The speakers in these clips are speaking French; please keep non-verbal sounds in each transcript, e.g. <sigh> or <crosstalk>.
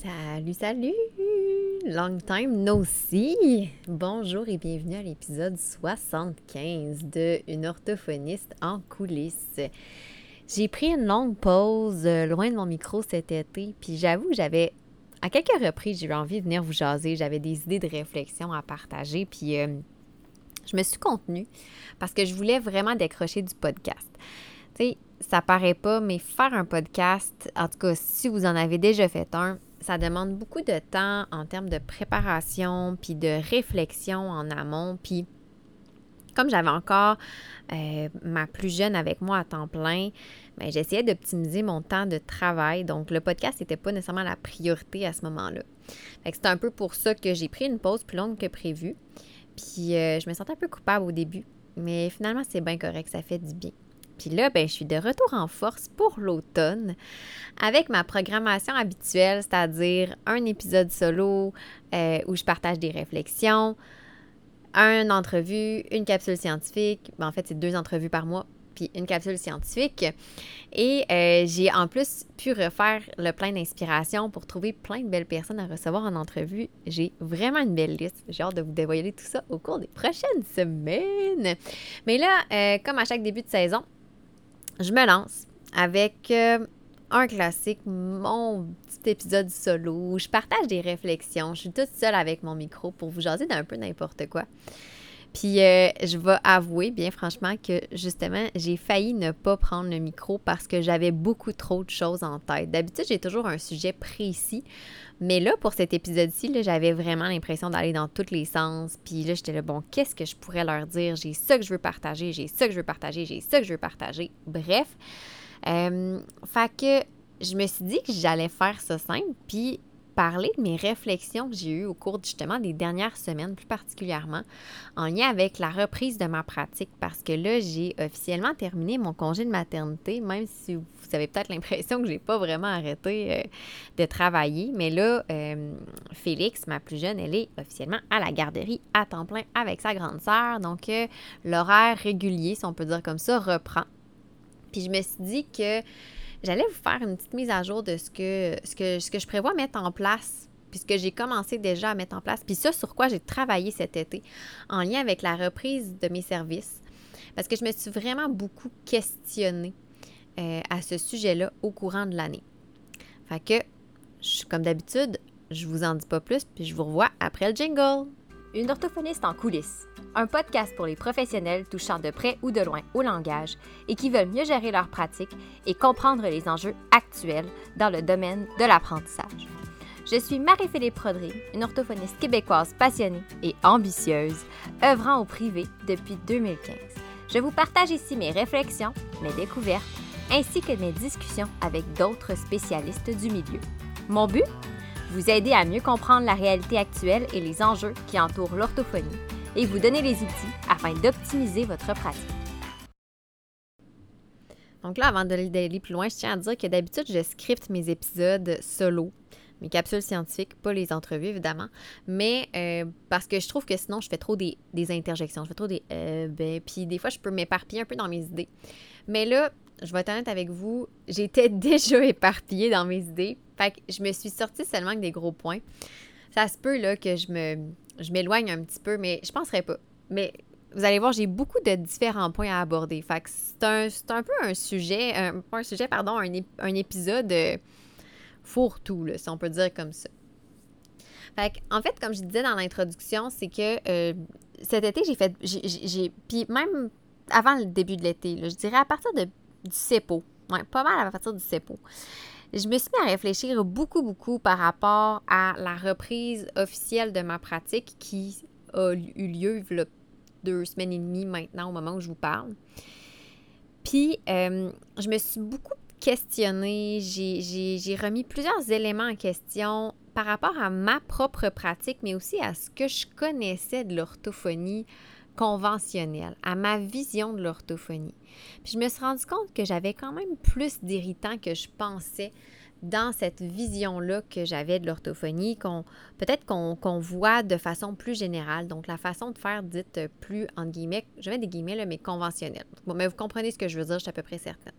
Salut, salut! Long time no see! Bonjour et bienvenue à l'épisode 75 de Une orthophoniste en coulisses. J'ai pris une longue pause euh, loin de mon micro cet été, puis j'avoue, j'avais à quelques reprises, j'ai eu envie de venir vous jaser, j'avais des idées de réflexion à partager, puis euh, je me suis contenue parce que je voulais vraiment décrocher du podcast. Tu sais, ça paraît pas, mais faire un podcast, en tout cas, si vous en avez déjà fait un, ça demande beaucoup de temps en termes de préparation, puis de réflexion en amont, puis comme j'avais encore euh, ma plus jeune avec moi à temps plein, ben, j'essayais d'optimiser mon temps de travail. Donc, le podcast n'était pas nécessairement la priorité à ce moment-là. C'est un peu pour ça que j'ai pris une pause plus longue que prévu. Puis, euh, je me sentais un peu coupable au début. Mais finalement, c'est bien correct, ça fait du bien. Puis là, ben, je suis de retour en force pour l'automne avec ma programmation habituelle, c'est-à-dire un épisode solo euh, où je partage des réflexions, une entrevue, une capsule scientifique. Ben, en fait, c'est deux entrevues par mois, puis une capsule scientifique. Et euh, j'ai en plus pu refaire le plein d'inspiration pour trouver plein de belles personnes à recevoir en entrevue. J'ai vraiment une belle liste. J'ai hâte de vous dévoiler tout ça au cours des prochaines semaines. Mais là, euh, comme à chaque début de saison, je me lance avec euh, un classique, mon petit épisode solo où je partage des réflexions. Je suis toute seule avec mon micro pour vous jaser d'un peu n'importe quoi. Puis euh, je vais avouer, bien franchement, que justement, j'ai failli ne pas prendre le micro parce que j'avais beaucoup trop de choses en tête. D'habitude, j'ai toujours un sujet précis. Mais là, pour cet épisode-ci, j'avais vraiment l'impression d'aller dans tous les sens. Puis là, j'étais là, bon, qu'est-ce que je pourrais leur dire? J'ai ça que je veux partager, j'ai ça que je veux partager, j'ai ça que je veux partager. Bref. Euh, fait que je me suis dit que j'allais faire ça simple. Puis parler de mes réflexions que j'ai eues au cours justement des dernières semaines, plus particulièrement en lien avec la reprise de ma pratique, parce que là, j'ai officiellement terminé mon congé de maternité, même si vous avez peut-être l'impression que j'ai pas vraiment arrêté euh, de travailler. Mais là, euh, Félix, ma plus jeune, elle est officiellement à la garderie à temps plein avec sa grande sœur. Donc, euh, l'horaire régulier, si on peut dire comme ça, reprend. Puis je me suis dit que J'allais vous faire une petite mise à jour de ce que, ce que, je prévois mettre en place, puis ce que j'ai commencé déjà à mettre en place, puis ça sur quoi j'ai travaillé cet été en lien avec la reprise de mes services. Parce que je me suis vraiment beaucoup questionnée euh, à ce sujet-là au courant de l'année. Fait que, comme d'habitude, je vous en dis pas plus, puis je vous revois après le jingle. Une orthophoniste en coulisses, un podcast pour les professionnels touchant de près ou de loin au langage et qui veulent mieux gérer leur pratique et comprendre les enjeux actuels dans le domaine de l'apprentissage. Je suis Marie-Philippe Prodry, une orthophoniste québécoise passionnée et ambitieuse, œuvrant au privé depuis 2015. Je vous partage ici mes réflexions, mes découvertes, ainsi que mes discussions avec d'autres spécialistes du milieu. Mon but? Vous aider à mieux comprendre la réalité actuelle et les enjeux qui entourent l'orthophonie et vous donner les outils afin d'optimiser votre pratique. Donc là, avant d'aller plus loin, je tiens à dire que d'habitude, je scripte mes épisodes solo, mes capsules scientifiques, pas les entrevues évidemment, mais euh, parce que je trouve que sinon, je fais trop des, interjections, je fais trop des euh, ben, puis des fois, je peux m'éparpiller un peu dans mes idées. Mais là, je vais être honnête avec vous, j'étais <laughs> déjà éparpillée dans mes idées. Fait que je me suis sortie seulement avec des gros points. Ça se peut là que je me je m'éloigne un petit peu, mais je penserais pas. Mais vous allez voir, j'ai beaucoup de différents points à aborder. Fait que c'est un, un, peu un sujet, un, sujet, pardon, un, épisode euh, fourre-tout, si on peut dire comme ça. Fait que, en fait, comme je disais dans l'introduction, c'est que euh, cet été, j'ai fait. J'ai, puis même avant le début de l'été, je dirais à partir du CEPO. Ouais, pas mal à partir du CEPO. Je me suis mis à réfléchir beaucoup, beaucoup par rapport à la reprise officielle de ma pratique qui a eu lieu il y a deux semaines et demie maintenant au moment où je vous parle. Puis, euh, je me suis beaucoup questionnée, j'ai remis plusieurs éléments en question par rapport à ma propre pratique, mais aussi à ce que je connaissais de l'orthophonie conventionnelle, à ma vision de l'orthophonie. Puis je me suis rendu compte que j'avais quand même plus d'irritants que je pensais dans cette vision-là que j'avais de l'orthophonie, qu'on peut-être qu'on voit de façon plus générale, donc la façon de faire dite plus, entre guillemets, je mets des guillemets, là, mais conventionnelle. Bon, mais vous comprenez ce que je veux dire, je suis à peu près certaine.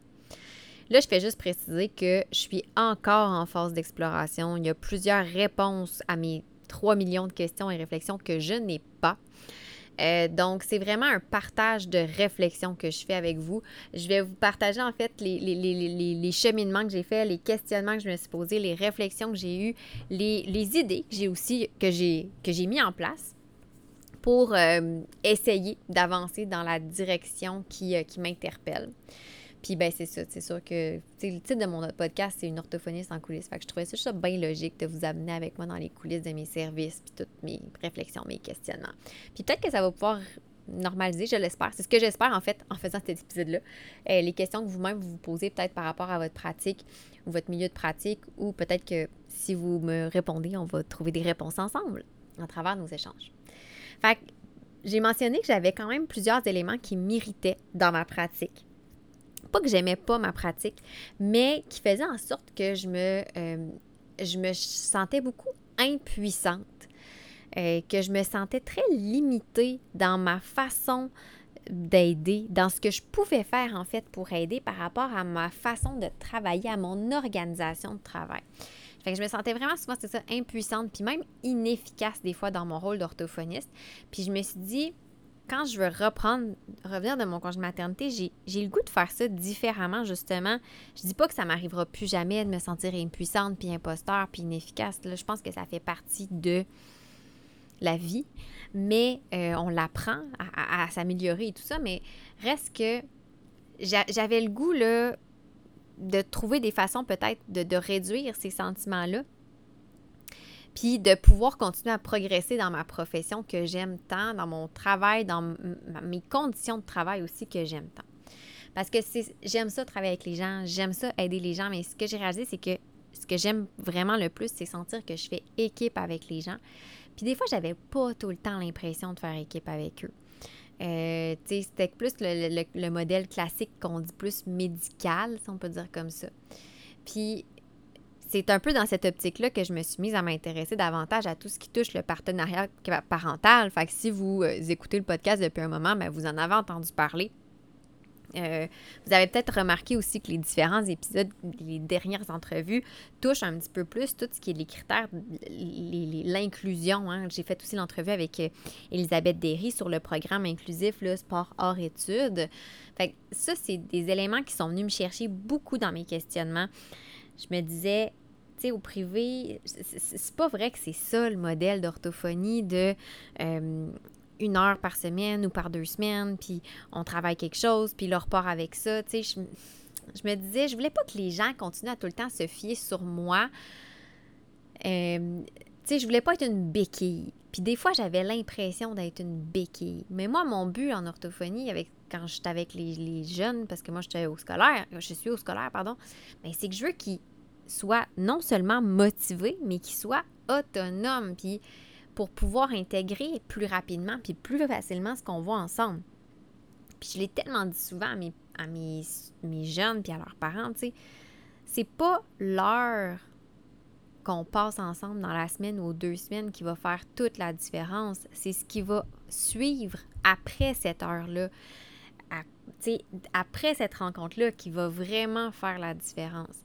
Là, je fais juste préciser que je suis encore en phase d'exploration. Il y a plusieurs réponses à mes 3 millions de questions et réflexions que je n'ai pas. Euh, donc, c'est vraiment un partage de réflexion que je fais avec vous. Je vais vous partager en fait les, les, cheminements que j'ai faits, les questionnements que je me suis posés, les réflexions que j'ai eues, les, idées que j'ai aussi que j'ai mis en place pour euh, essayer d'avancer dans la direction qui, euh, qui m'interpelle. Puis ben c'est ça, c'est sûr que le titre de mon podcast, c'est une orthophoniste en coulisses. Fait que je trouvais ça bien logique de vous amener avec moi dans les coulisses de mes services, puis toutes mes réflexions, mes questionnements. Puis peut-être que ça va pouvoir normaliser, je l'espère. C'est ce que j'espère en fait en faisant cet épisode-là. Euh, les questions que vous-même vous, vous posez peut-être par rapport à votre pratique ou votre milieu de pratique, ou peut-être que si vous me répondez, on va trouver des réponses ensemble à travers nos échanges. Fait que j'ai mentionné que j'avais quand même plusieurs éléments qui m'irritaient dans ma pratique pas que j'aimais pas ma pratique, mais qui faisait en sorte que je me, euh, je me sentais beaucoup impuissante, euh, que je me sentais très limitée dans ma façon d'aider, dans ce que je pouvais faire en fait pour aider par rapport à ma façon de travailler, à mon organisation de travail. Fait que je me sentais vraiment souvent, c'est ça, impuissante, puis même inefficace des fois dans mon rôle d'orthophoniste. Puis je me suis dit, quand je veux reprendre, revenir de mon congé de maternité, j'ai le goût de faire ça différemment, justement. Je dis pas que ça m'arrivera plus jamais de me sentir impuissante, puis imposteur, puis inefficace. Là, je pense que ça fait partie de la vie, mais euh, on l'apprend à, s'améliorer et tout ça, mais reste que j'avais le goût, de trouver des façons peut-être de, de réduire ces sentiments-là puis de pouvoir continuer à progresser dans ma profession que j'aime tant, dans mon travail, dans mes conditions de travail aussi que j'aime tant. Parce que j'aime ça travailler avec les gens, j'aime ça aider les gens, mais ce que j'ai réalisé, c'est que ce que j'aime vraiment le plus, c'est sentir que je fais équipe avec les gens. Puis des fois, j'avais pas tout le temps l'impression de faire équipe avec eux. Euh, c'était plus le, le, modèle classique qu'on dit plus médical, si on peut dire comme ça. Puis c'est un peu dans cette optique-là que je me suis mise à m'intéresser davantage à tout ce qui touche le partenariat parental. Fait que si vous euh, écoutez le podcast depuis un moment, bien, vous en avez entendu parler. Euh, vous avez peut-être remarqué aussi que les différents épisodes, les dernières entrevues, touchent un petit peu plus tout ce qui est les critères, l'inclusion. Hein. J'ai fait aussi l'entrevue avec euh, Elisabeth Derry sur le programme inclusif le sport hors études. Fait que ça, c'est des éléments qui sont venus me chercher beaucoup dans mes questionnements. Je me disais, au privé, c'est pas vrai que c'est ça le modèle d'orthophonie de euh, une heure par semaine ou par deux semaines, puis on travaille quelque chose, puis le repart avec ça. Tu sais, je, me disais, je voulais pas que les gens continuent à tout le temps se fier sur moi. Euh, tu sais, je voulais pas être une béquille. Puis des fois, j'avais l'impression d'être une béquille. Mais moi, mon but en orthophonie, avec, quand j'étais avec les, les, jeunes, parce que moi, j'étais au scolaire, je suis au scolaire, pardon, ben, c'est que je veux qu'ils soit non seulement motivé, mais qui soit autonome, puis pour pouvoir intégrer plus rapidement, puis plus facilement ce qu'on voit ensemble. Puis je l'ai tellement dit souvent à mes, à mes, mes jeunes, puis à leurs parents, tu sais, c'est pas l'heure qu'on passe ensemble dans la semaine ou deux semaines qui va faire toute la différence. C'est ce qui va suivre après cette heure-là, après cette rencontre-là qui va vraiment faire la différence.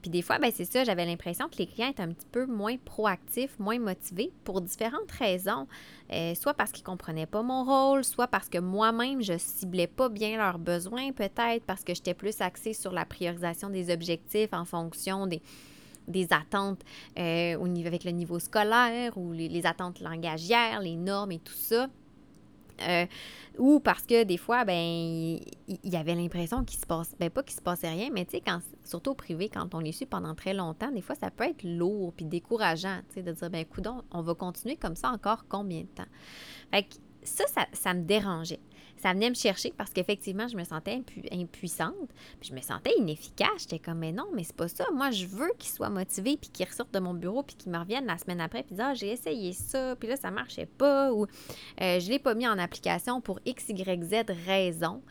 Puis des fois, ben c'est ça, j'avais l'impression que les clients étaient un petit peu moins proactifs, moins motivés pour différentes raisons. Euh, soit parce qu'ils ne comprenaient pas mon rôle, soit parce que moi-même, je ciblais pas bien leurs besoins, peut-être parce que j'étais plus axée sur la priorisation des objectifs en fonction des, attentes euh, avec le niveau scolaire ou les attentes langagières, les normes et tout ça. Euh, ou parce que des fois, ben, il y, avait l'impression qu'il se passe, ben pas se passait rien, mais tu sais, surtout au privé, quand on les suit pendant très longtemps, des fois, ça peut être lourd puis décourageant, tu sais, de dire, ben, on va continuer comme ça encore combien de temps? Fait ça, ça me dérangeait ça venait me chercher parce qu'effectivement, je me sentais impuissante, puis je me sentais inefficace. J'étais comme, mais non, mais c'est pas ça. Moi, je veux qu'il soit motivé, puis qu'il ressorte de mon bureau, puis qu'il me revienne la semaine après, puis dire, ah, j'ai essayé ça, puis là, ça marchait pas, ou euh, je l'ai pas mis en application pour X, Y, Z raison.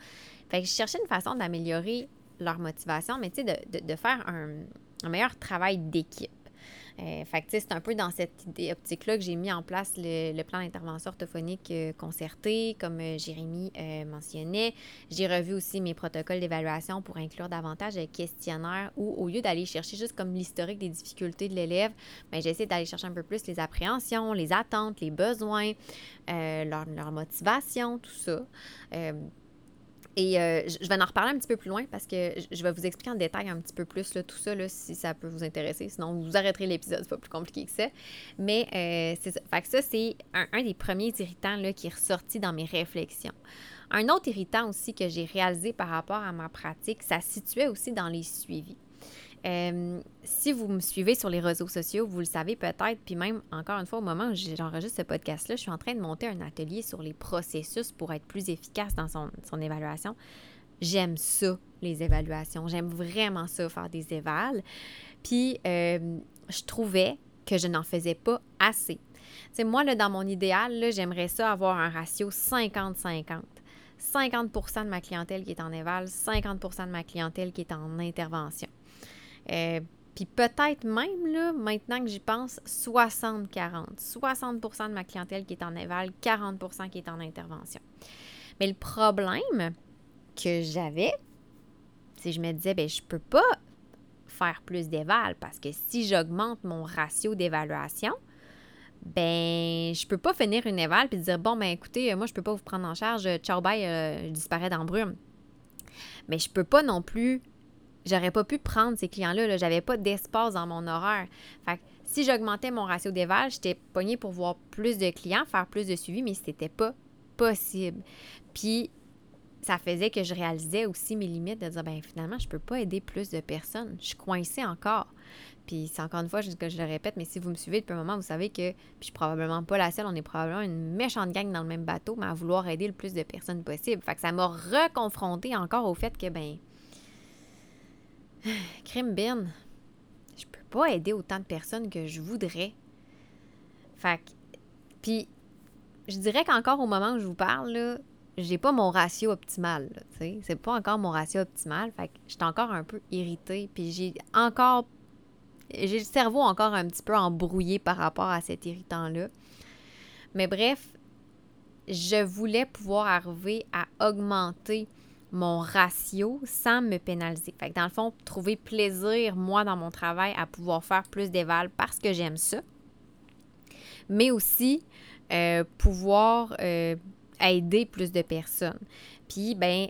Fait que je cherchais une façon d'améliorer leur motivation, mais tu sais, de, faire un, meilleur travail d'équipe. Euh, c'est un peu dans cette optique-là que j'ai mis en place le, plan d'intervention orthophonique euh, concerté, comme euh, Jérémy mentionnait. J'ai revu aussi mes protocoles d'évaluation pour inclure davantage de questionnaires où, au lieu d'aller chercher juste comme l'historique des difficultés de l'élève, ben, j'essaie d'aller chercher un peu plus les appréhensions, les attentes, les besoins, leur, leur, motivation, tout ça. Et euh, je vais en reparler un petit peu plus loin parce que je vais vous expliquer en détail un petit peu plus tout ça, si ça peut vous intéresser. Sinon, vous arrêterez l'épisode, c'est pas plus compliqué que ça. Mais euh, ça. C'est un, des premiers irritants qui est ressorti dans mes réflexions. Un autre irritant aussi que j'ai réalisé par rapport à ma pratique, ça situait aussi dans les suivis. Euh, si vous me suivez sur les réseaux sociaux, vous le savez peut-être, puis même encore une fois, au moment où j'enregistre ce podcast-là, je suis en train de monter un atelier sur les processus pour être plus efficace dans son, évaluation. J'aime ça, les évaluations. J'aime vraiment ça, faire des évals. Puis, euh, je trouvais que je n'en faisais pas assez. sais, moi, là, dans mon idéal, j'aimerais ça avoir un ratio 50-50. 50% de ma clientèle qui est en éval, 50% de ma clientèle qui est en intervention. Euh, puis peut-être même, là, maintenant que j'y pense, 60-40. 60%, de ma clientèle qui est en éval, 40% qui est en intervention. Mais le problème que j'avais, c'est que je me disais, ben je peux pas faire plus d'éval parce que si j'augmente mon ratio d'évaluation, ben je peux pas finir une éval puis dire bon ben écoutez moi je peux pas vous prendre en charge ciao bye euh, je disparais dans brume mais je peux pas non plus j'aurais pas pu prendre ces clients-là. -là, J'avais pas d'espace dans mon horaire. Fait que si j'augmentais mon ratio d'éval, j'étais pognée pour voir plus de clients, faire plus de suivi, mais c'était pas possible. Puis ça faisait que je réalisais aussi mes limites de dire ben finalement, je peux pas aider plus de personnes. Je suis coincée encore. Puis c'est encore une fois je le répète, mais si vous me suivez depuis un moment, vous savez que puis je suis probablement pas la seule, on est probablement une méchante gang dans le même bateau, mais à vouloir aider le plus de personnes possible. Fait que ça m'a reconfronté encore au fait que ben <sighs> Crime bin, je peux pas aider autant de personnes que je voudrais. Fait que, puis, je dirais qu'encore au moment où je vous parle, là, j'ai pas mon ratio optimal, tu sais. C'est pas encore mon ratio optimal. Fait que j'étais encore un peu irritée. Puis j'ai encore. J'ai le cerveau encore un petit peu embrouillé par rapport à cet irritant-là. Mais bref, je voulais pouvoir arriver à augmenter mon ratio sans me pénaliser. Fait que dans le fond, trouver plaisir, moi, dans mon travail, à pouvoir faire plus d'éval parce que j'aime ça. Mais aussi euh, pouvoir euh, aider plus de personnes. Puis, ben,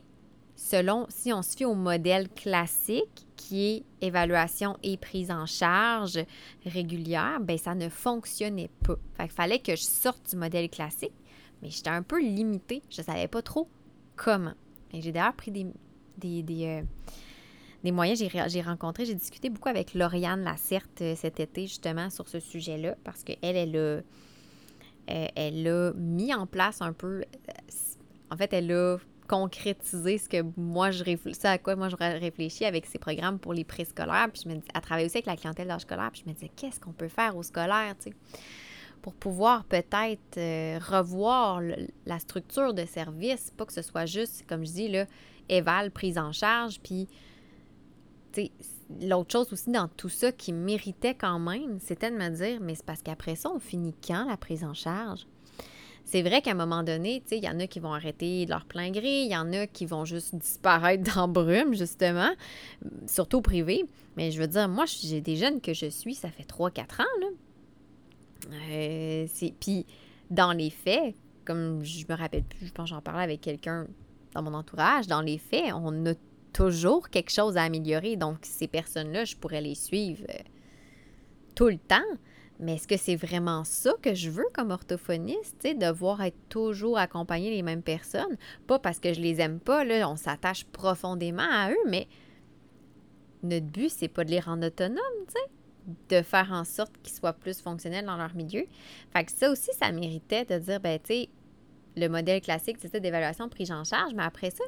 selon, si on se fie au modèle classique, qui est évaluation et prise en charge régulière, ben ça ne fonctionnait pas. Fait qu'il fallait que je sorte du modèle classique, mais j'étais un peu limitée. Je ne savais pas trop comment. J'ai d'ailleurs pris des, des, des, euh, des moyens. J'ai rencontré, j'ai discuté beaucoup avec Lauriane Lacerte euh, cet été, justement, sur ce sujet-là, parce qu'elle, elle a, euh, elle a mis en place un peu. En fait, elle a concrétisé ce que moi je à quoi moi je réfléchis avec ces programmes pour les préscolaires. Puis je me dis, à travailler aussi avec la clientèle d'âge scolaire, puis je me disais, qu'est-ce qu'on peut faire au scolaire, tu sais? Pour pouvoir peut-être euh, revoir la structure de service, pas que ce soit juste, comme je dis, là, éval, prise en charge, puis l'autre chose aussi dans tout ça qui méritait quand même, c'était de me dire, mais c'est parce qu'après ça, on finit quand la prise en charge? C'est vrai qu'à un moment donné, il y en a qui vont arrêter leur plein gré, il y en a qui vont juste disparaître <laughs> dans brume, justement, surtout privé. Mais je veux dire, moi, j'ai des jeunes que je suis, ça fait 3-4 ans, là. Euh, puis, dans les faits, comme je me rappelle plus, je pense que j'en parlais avec quelqu'un dans mon entourage, dans les faits, on a toujours quelque chose à améliorer. Donc, ces personnes-là, je pourrais les suivre euh, tout le temps. Mais est-ce que c'est vraiment ça que je veux comme orthophoniste, devoir être toujours accompagné les mêmes personnes? Pas parce que je les aime pas, là, on s'attache profondément à eux, mais notre but, c'est pas de les rendre autonomes, tu sais de faire en sorte qu'ils soient plus fonctionnels dans leur milieu. Fait que ça aussi, ça méritait de dire, ben, tu le modèle classique, ça, d'évaluation prise en charge, mais après ça,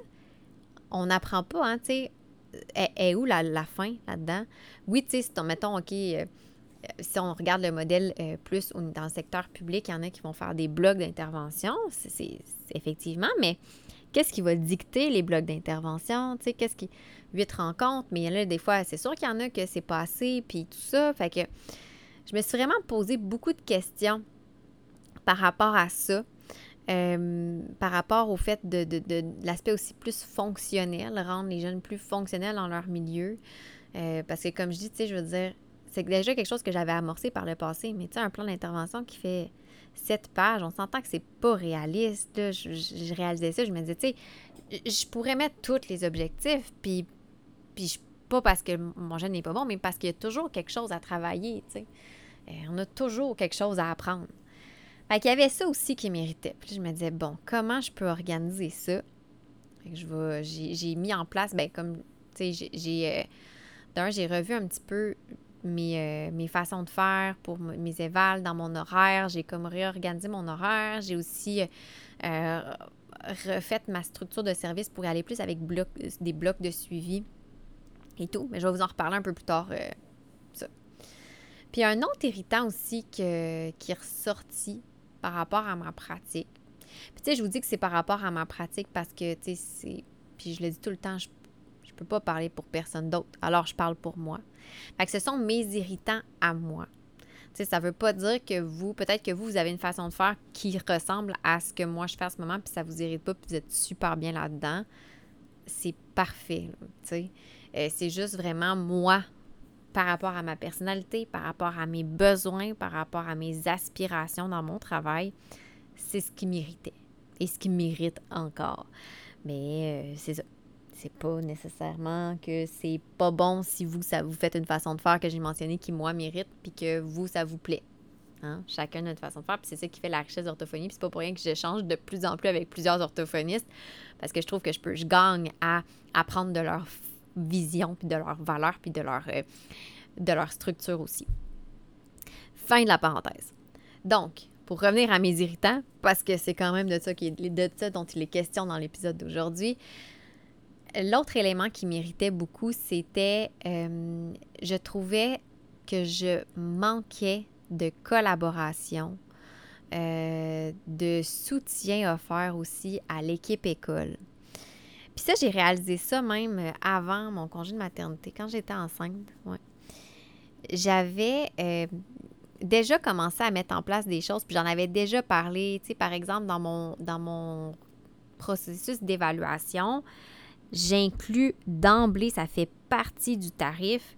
on n'apprend pas, hein, tu sais, est, où la, fin là-dedans? Oui, tu sais, si mettons, OK, euh, si on regarde le modèle euh, plus dans le secteur public, il y en a qui vont faire des blocs d'intervention, c'est effectivement, mais qu'est-ce qui va dicter les blocs d'intervention? Tu qu'est-ce qui huit rencontres, mais il y en a des fois, c'est sûr qu'il y en a que c'est passé, puis tout ça. Fait que je me suis vraiment posé beaucoup de questions par rapport à ça. Euh, par rapport au fait de, de, l'aspect aussi plus fonctionnel, rendre les jeunes plus fonctionnels dans leur milieu. Euh, parce que comme je dis, tu sais, je veux dire, c'est déjà quelque chose que j'avais amorcé par le passé, mais tu sais, un plan d'intervention qui fait sept pages, on s'entend que c'est pas réaliste. Je, réalisais ça, je me disais, tu sais, je pourrais mettre tous les objectifs, puis, puis pas parce que mon jeune n'est pas bon, mais parce qu'il y a toujours quelque chose à travailler, tu sais. Euh, on a toujours quelque chose à apprendre. Fait qu'il y avait ça aussi qui méritait. Puis je me disais, bon, comment je peux organiser ça? je vais, j'ai, mis en place, ben comme, tu sais, j'ai, euh, d'un, j'ai revu un petit peu mes, euh, mes façons de faire pour mes évals dans mon horaire. J'ai comme réorganisé mon horaire. J'ai aussi refait ma structure de service pour aller plus avec des blocs de suivi et tout. Mais je vais vous en reparler un peu plus tard. ça. Puis un autre irritant aussi que, qui est ressorti par rapport à ma pratique. Puis, tu sais, je vous dis que c'est par rapport à ma pratique parce que, tu sais, c'est. Puis, je le dis tout le temps, je ne peux pas parler pour personne d'autre. Alors, je parle pour moi. Fait que ce sont mes irritants à moi. Tu sais, ça veut pas dire que vous, peut-être que vous, vous avez une façon de faire qui ressemble à ce que moi je fais en ce moment, puis ça vous irrite pas, puis vous êtes super bien là-dedans. C'est parfait, tu sais. Euh, c'est juste vraiment moi par rapport à ma personnalité, par rapport à mes besoins, par rapport à mes aspirations dans mon travail, c'est ce qui m'irritait et ce qui m'irrite encore. Mais euh, c'est ça. C'est pas nécessairement que c'est pas bon si vous, ça vous fait une façon de faire que j'ai mentionné qui, moi, m'irrite, puis que vous, ça vous plaît. Hein? Chacun notre façon de faire, puis c'est ça qui fait la richesse d'orthophonie. Puis c'est pas pour rien que j'échange de plus en plus avec plusieurs orthophonistes, parce que je trouve que je peux, je gagne à apprendre de leur vision, puis de leurs valeurs, puis de leur, euh, de structure aussi. Fin de la parenthèse. Donc, pour revenir à mes irritants, parce que c'est quand même de ça, qui de ça dont il est question dans l'épisode d'aujourd'hui, l'autre élément qui m'irritait beaucoup, c'était, euh, je trouvais que je manquais de collaboration, euh, de soutien offert aussi à l'équipe école. Puis ça, j'ai réalisé ça même euh, avant mon congé de maternité, quand j'étais enceinte. Ouais. J'avais euh, déjà commencé à mettre en place des choses, puis j'en avais déjà parlé, tu sais, par exemple, dans mon, dans mon processus d'évaluation, j'inclus d'emblée, ça fait partie du tarif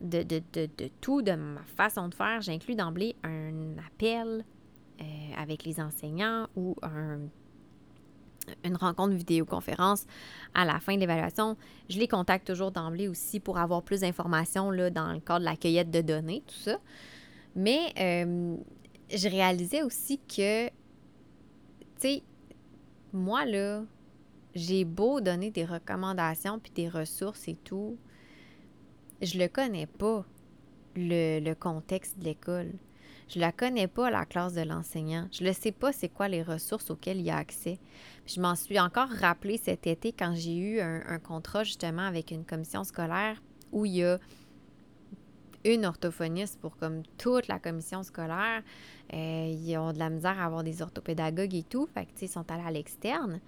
de, de, de, tout, de ma façon de faire, j'inclus d'emblée un appel euh, avec les enseignants ou un une rencontre vidéoconférence à la fin de l'évaluation. Je les contacte toujours d'emblée aussi pour avoir plus d'informations dans le cadre de la cueillette de données, tout ça. Mais euh, je réalisais aussi que, tu sais, moi, là, j'ai beau donner des recommandations puis des ressources et tout, je le connais pas, le, le contexte de l'école. Je la connais pas, la classe de l'enseignant. Je ne sais pas c'est quoi les ressources auxquelles il y a accès. je m'en suis encore rappelé cet été quand j'ai eu un, contrat justement avec une commission scolaire où il y a une orthophoniste pour comme toute la commission scolaire. Euh, ils ont de la misère à avoir des orthopédagogues et tout. Fait que, ils sont allés à l'externe.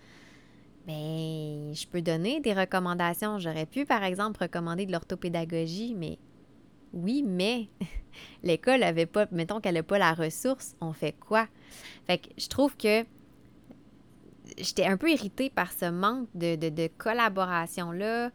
Mais je peux donner des recommandations. J'aurais pu, par exemple, recommander de l'orthopédagogie, mais oui, mais <laughs> l'école avait pas, mettons qu'elle n'a pas la ressource, on fait quoi? Fait que je trouve que j'étais un peu irritée par ce manque de, collaboration-là.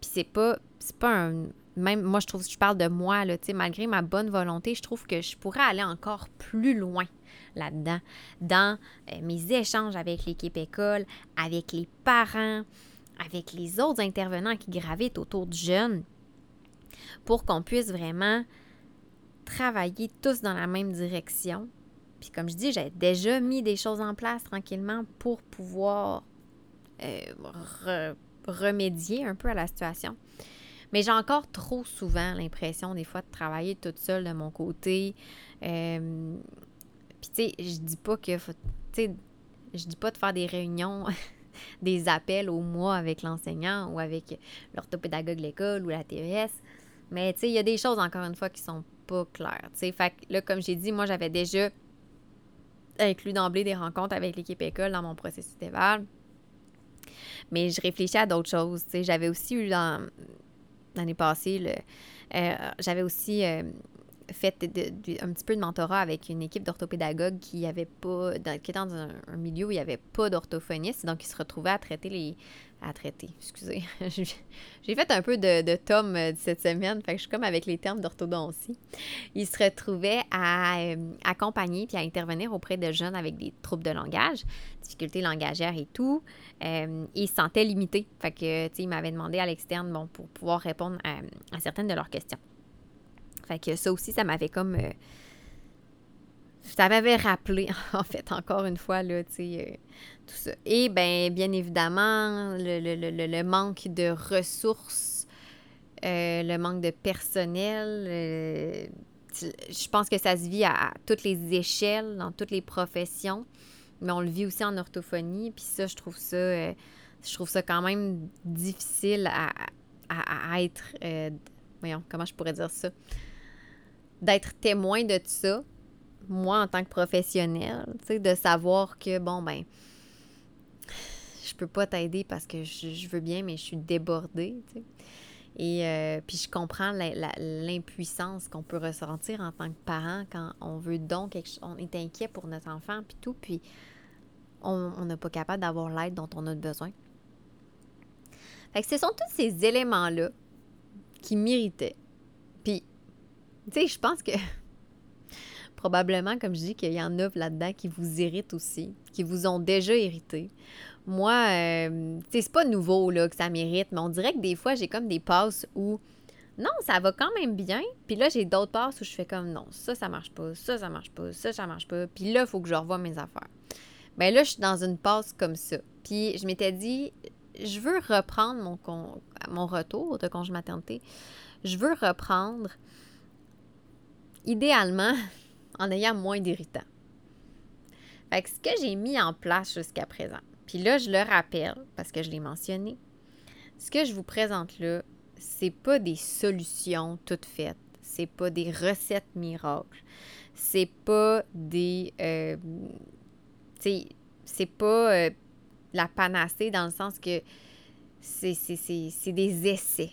Puis c'est pas, c'est pas un. Même moi, je trouve, je parle de moi, là, malgré ma bonne volonté, je trouve que je pourrais aller encore plus loin là-dedans, dans euh, mes échanges avec l'équipe école, avec les parents, avec les autres intervenants qui gravitent autour du jeune pour qu'on puisse vraiment travailler tous dans la même direction. Puis comme je dis, j'ai déjà mis des choses en place tranquillement pour pouvoir euh, remédier un peu à la situation. Mais j'ai encore trop souvent l'impression des fois de travailler toute seule de mon côté. Euh, puis tu sais, je dis pas que sais, je dis pas de faire des réunions, <laughs> des appels au mois avec l'enseignant ou avec l'orthopédagogue de l'école ou la TES. Mais tu sais, il y a des choses, encore une fois, qui sont pas claires. Fait que là, comme j'ai dit, moi, j'avais déjà inclus d'emblée des rencontres avec l'équipe école dans mon processus d'éval. Mais je réfléchis à d'autres choses. J'avais aussi eu dans l'année passée, euh, j'avais aussi euh, fait un petit peu de mentorat avec une équipe d'orthopédagogues qui avait pas, qui était dans un, milieu où il n'y avait pas d'orthophoniste, donc ils se retrouvaient à traiter les, à traiter, excusez. <laughs> J'ai fait un peu de, de tome euh, cette semaine, fait que je suis comme avec les termes d'orthodontie. Ils se retrouvaient à euh, accompagner puis à intervenir auprès de jeunes avec des troubles de langage, difficultés langagères et tout. Euh, ils se sentaient limités. Fait que, tu sais, ils m'avaient demandé à l'externe, bon, pour pouvoir répondre à, certaines de leurs questions. Fait que ça aussi, ça m'avait comme ça m'avait rappelé, <laughs> en fait, encore une fois, là, tu sais, euh, tout. Et bien, bien évidemment, le, manque de ressources, euh, le manque de personnel. Euh, je pense que ça se vit à, toutes les échelles, dans toutes les professions, mais on le vit aussi en orthophonie. Puis ça, je trouve ça, je trouve ça quand même difficile à, à être. voyons, comment je pourrais dire ça? D'être témoin de ça moi en tant que professionnel, tu sais, de savoir que, bon, ben, peux pas t'aider parce que je, veux bien, mais je suis débordée. Et euh, puis je comprends l'impuissance qu'on peut ressentir en tant que parent quand on veut donc, on est inquiet pour notre enfant, puis tout, puis on n'est pas capable d'avoir l'aide dont on a besoin. Fait que ce sont tous ces éléments-là qui m'irritaient. Puis, tu sais, je pense que <laughs> probablement, comme je dis, qu'il y en a là-dedans qui vous irritent aussi, qui vous ont déjà irrité. Moi, euh, c'est pas nouveau là, que ça m'irrite, mais on dirait que des fois, j'ai comme des passes où non, ça va quand même bien. Puis là, j'ai d'autres passes où je fais comme non, ça, ça marche pas, ça, ça marche pas, ça, ça marche pas. Puis là, il faut que je revoie mes affaires. Bien là, je suis dans une passe comme ça. Puis je m'étais dit, je veux reprendre mon, mon retour de congé maternité. Je veux reprendre, idéalement, <laughs> en ayant moins d'irritants. Fait que ce que j'ai mis en place jusqu'à présent, puis là, je le rappelle parce que je l'ai mentionné, ce que je vous présente là, c'est pas des solutions toutes faites, c'est pas des recettes miracles, c'est pas des. Euh, c'est pas euh, la panacée dans le sens que c'est des essais.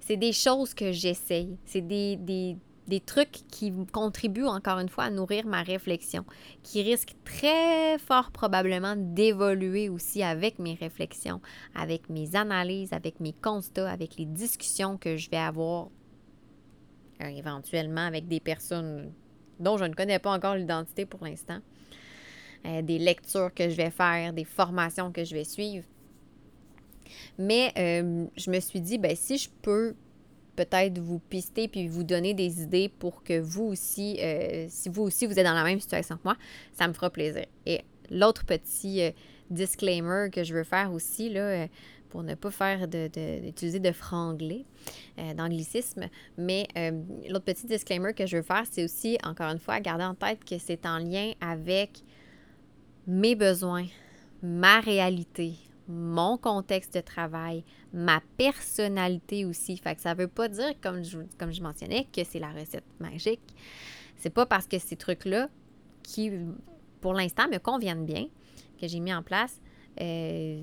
C'est des choses que j'essaye. C'est des, des trucs qui contribuent encore une fois à nourrir ma réflexion, qui risquent très fort probablement d'évoluer aussi avec mes réflexions, avec mes analyses, avec mes constats, avec les discussions que je vais avoir euh, éventuellement avec des personnes dont je ne connais pas encore l'identité pour l'instant, euh, des lectures que je vais faire, des formations que je vais suivre. Mais euh, je me suis dit, ben, si je peux peut-être vous pister puis vous donner des idées pour que vous aussi, euh, si vous aussi vous êtes dans la même situation que moi, ça me fera plaisir. Et l'autre petit euh, disclaimer que je veux faire aussi, là, euh, pour ne pas faire de, d'utiliser de, franglais d'anglicisme, mais l'autre petit disclaimer que je veux faire, c'est aussi, encore une fois, garder en tête que c'est en lien avec mes besoins, ma réalité, mon contexte de travail, ma personnalité aussi. Fait que ça veut pas dire, comme je, comme je mentionnais, que c'est la recette magique. C'est pas parce que ces trucs-là, qui pour l'instant me conviennent bien, que j'ai mis en place, euh,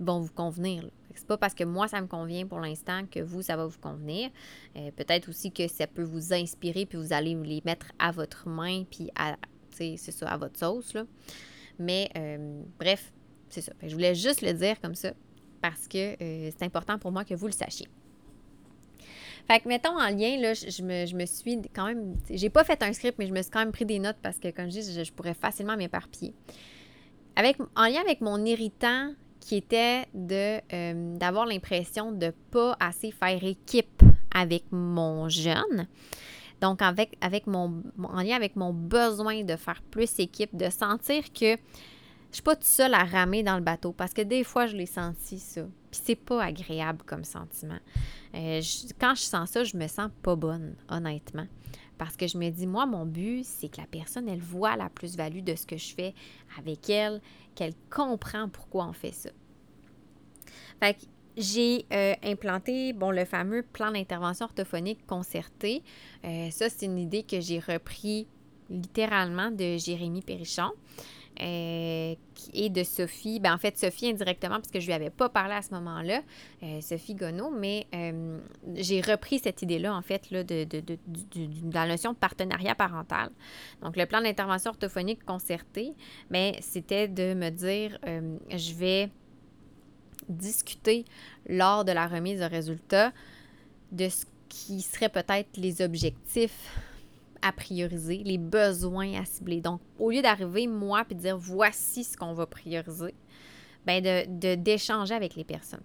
vont vous convenir. C'est pas parce que moi ça me convient pour l'instant que vous ça va vous convenir. Euh, peut-être aussi que ça peut vous inspirer puis vous allez les mettre à votre main puis à c'est ça à votre sauce là. Mais euh, bref, c'est ça. je voulais juste le dire comme ça parce que euh, c'est important pour moi que vous le sachiez. Fait que, mettons, en lien, là, je, me, suis quand même... J'ai pas fait un script, mais je me suis quand même pris des notes parce que, comme je dis, je, pourrais facilement m'éparpiller. Avec, en lien avec mon irritant qui était de euh, d'avoir l'impression de pas assez faire équipe avec mon jeune. Donc, avec, avec mon, en lien avec mon besoin de faire plus équipe, de sentir que je suis pas toute seule à ramer dans le bateau parce que des fois, je l'ai senti, ça. Puis c'est pas agréable comme sentiment. Euh, quand je sens ça, je me sens pas bonne, honnêtement. Parce que je me dis, moi, mon but, c'est que la personne, elle voit la plus-value de ce que je fais avec elle, qu'elle comprend pourquoi on fait ça. Fait que j'ai euh, implanté bon, le fameux plan d'intervention orthophonique concerté. Euh, ça, c'est une idée que j'ai repris littéralement de Jérémy Périchon. Euh, et de Sophie. Ben, en fait, Sophie indirectement, parce que je lui avais pas parlé à ce moment-là, euh, Sophie Gonneau, mais euh, j'ai repris cette idée-là, en fait, là, de, de, la notion de partenariat parental. Donc, le plan d'intervention orthophonique concerté, ben, c'était de me dire, je vais discuter lors de la remise de résultats de ce qui serait peut-être les objectifs à prioriser, les besoins à cibler. Donc, au lieu d'arriver, moi, puis de dire voici ce qu'on va prioriser, ben de, d'échanger avec les personnes.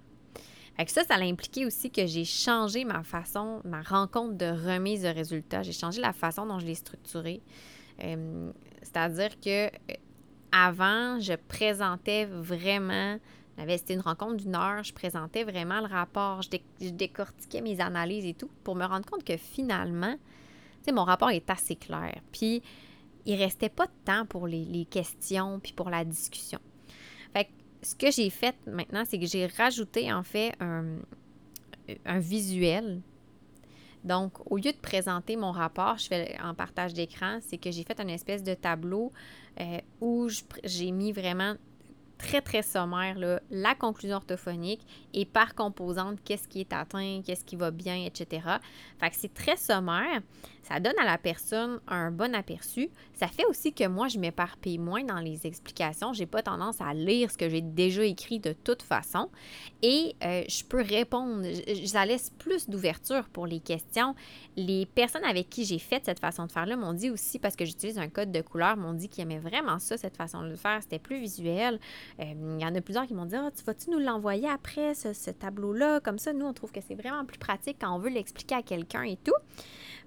Fait ça, ça a impliqué aussi que j'ai changé ma façon, ma rencontre de remise de résultats. J'ai changé la façon dont je l'ai structurée. Euh, c'est-à-dire que euh, avant, je présentais vraiment, c'était une rencontre d'une heure, je présentais vraiment le rapport, je, décortiquais mes analyses et tout pour me rendre compte que finalement, mon rapport est assez clair. Puis, il restait pas de temps pour les, questions puis pour la discussion. Fait ce que j'ai fait maintenant, c'est que j'ai rajouté en fait un, visuel. Donc, au lieu de présenter mon rapport, je fais en partage d'écran, c'est que j'ai fait une espèce de tableau euh, où j'ai mis vraiment très, très sommaire, la conclusion orthophonique et par composante, qu'est-ce qui est atteint, qu'est-ce qui va bien, etc. Fait c'est très sommaire. Ça donne à la personne un bon aperçu. Ça fait aussi que moi, je m'éparpille moins dans les explications. J'ai pas tendance à lire ce que j'ai déjà écrit de toute façon. Et euh, je peux répondre. Ça laisse plus d'ouverture pour les questions. Les personnes avec qui j'ai fait cette façon de faire-là m'ont dit aussi, parce que j'utilise un code de couleur, m'ont dit qu'ils aimaient vraiment ça, cette façon de le faire. C'était plus visuel. Euh, il y en a plusieurs qui m'ont dit ah, tu vas-tu nous l'envoyer après, ce, ce tableau-là? Comme ça, nous, on trouve que c'est vraiment plus pratique quand on veut l'expliquer à quelqu'un et tout.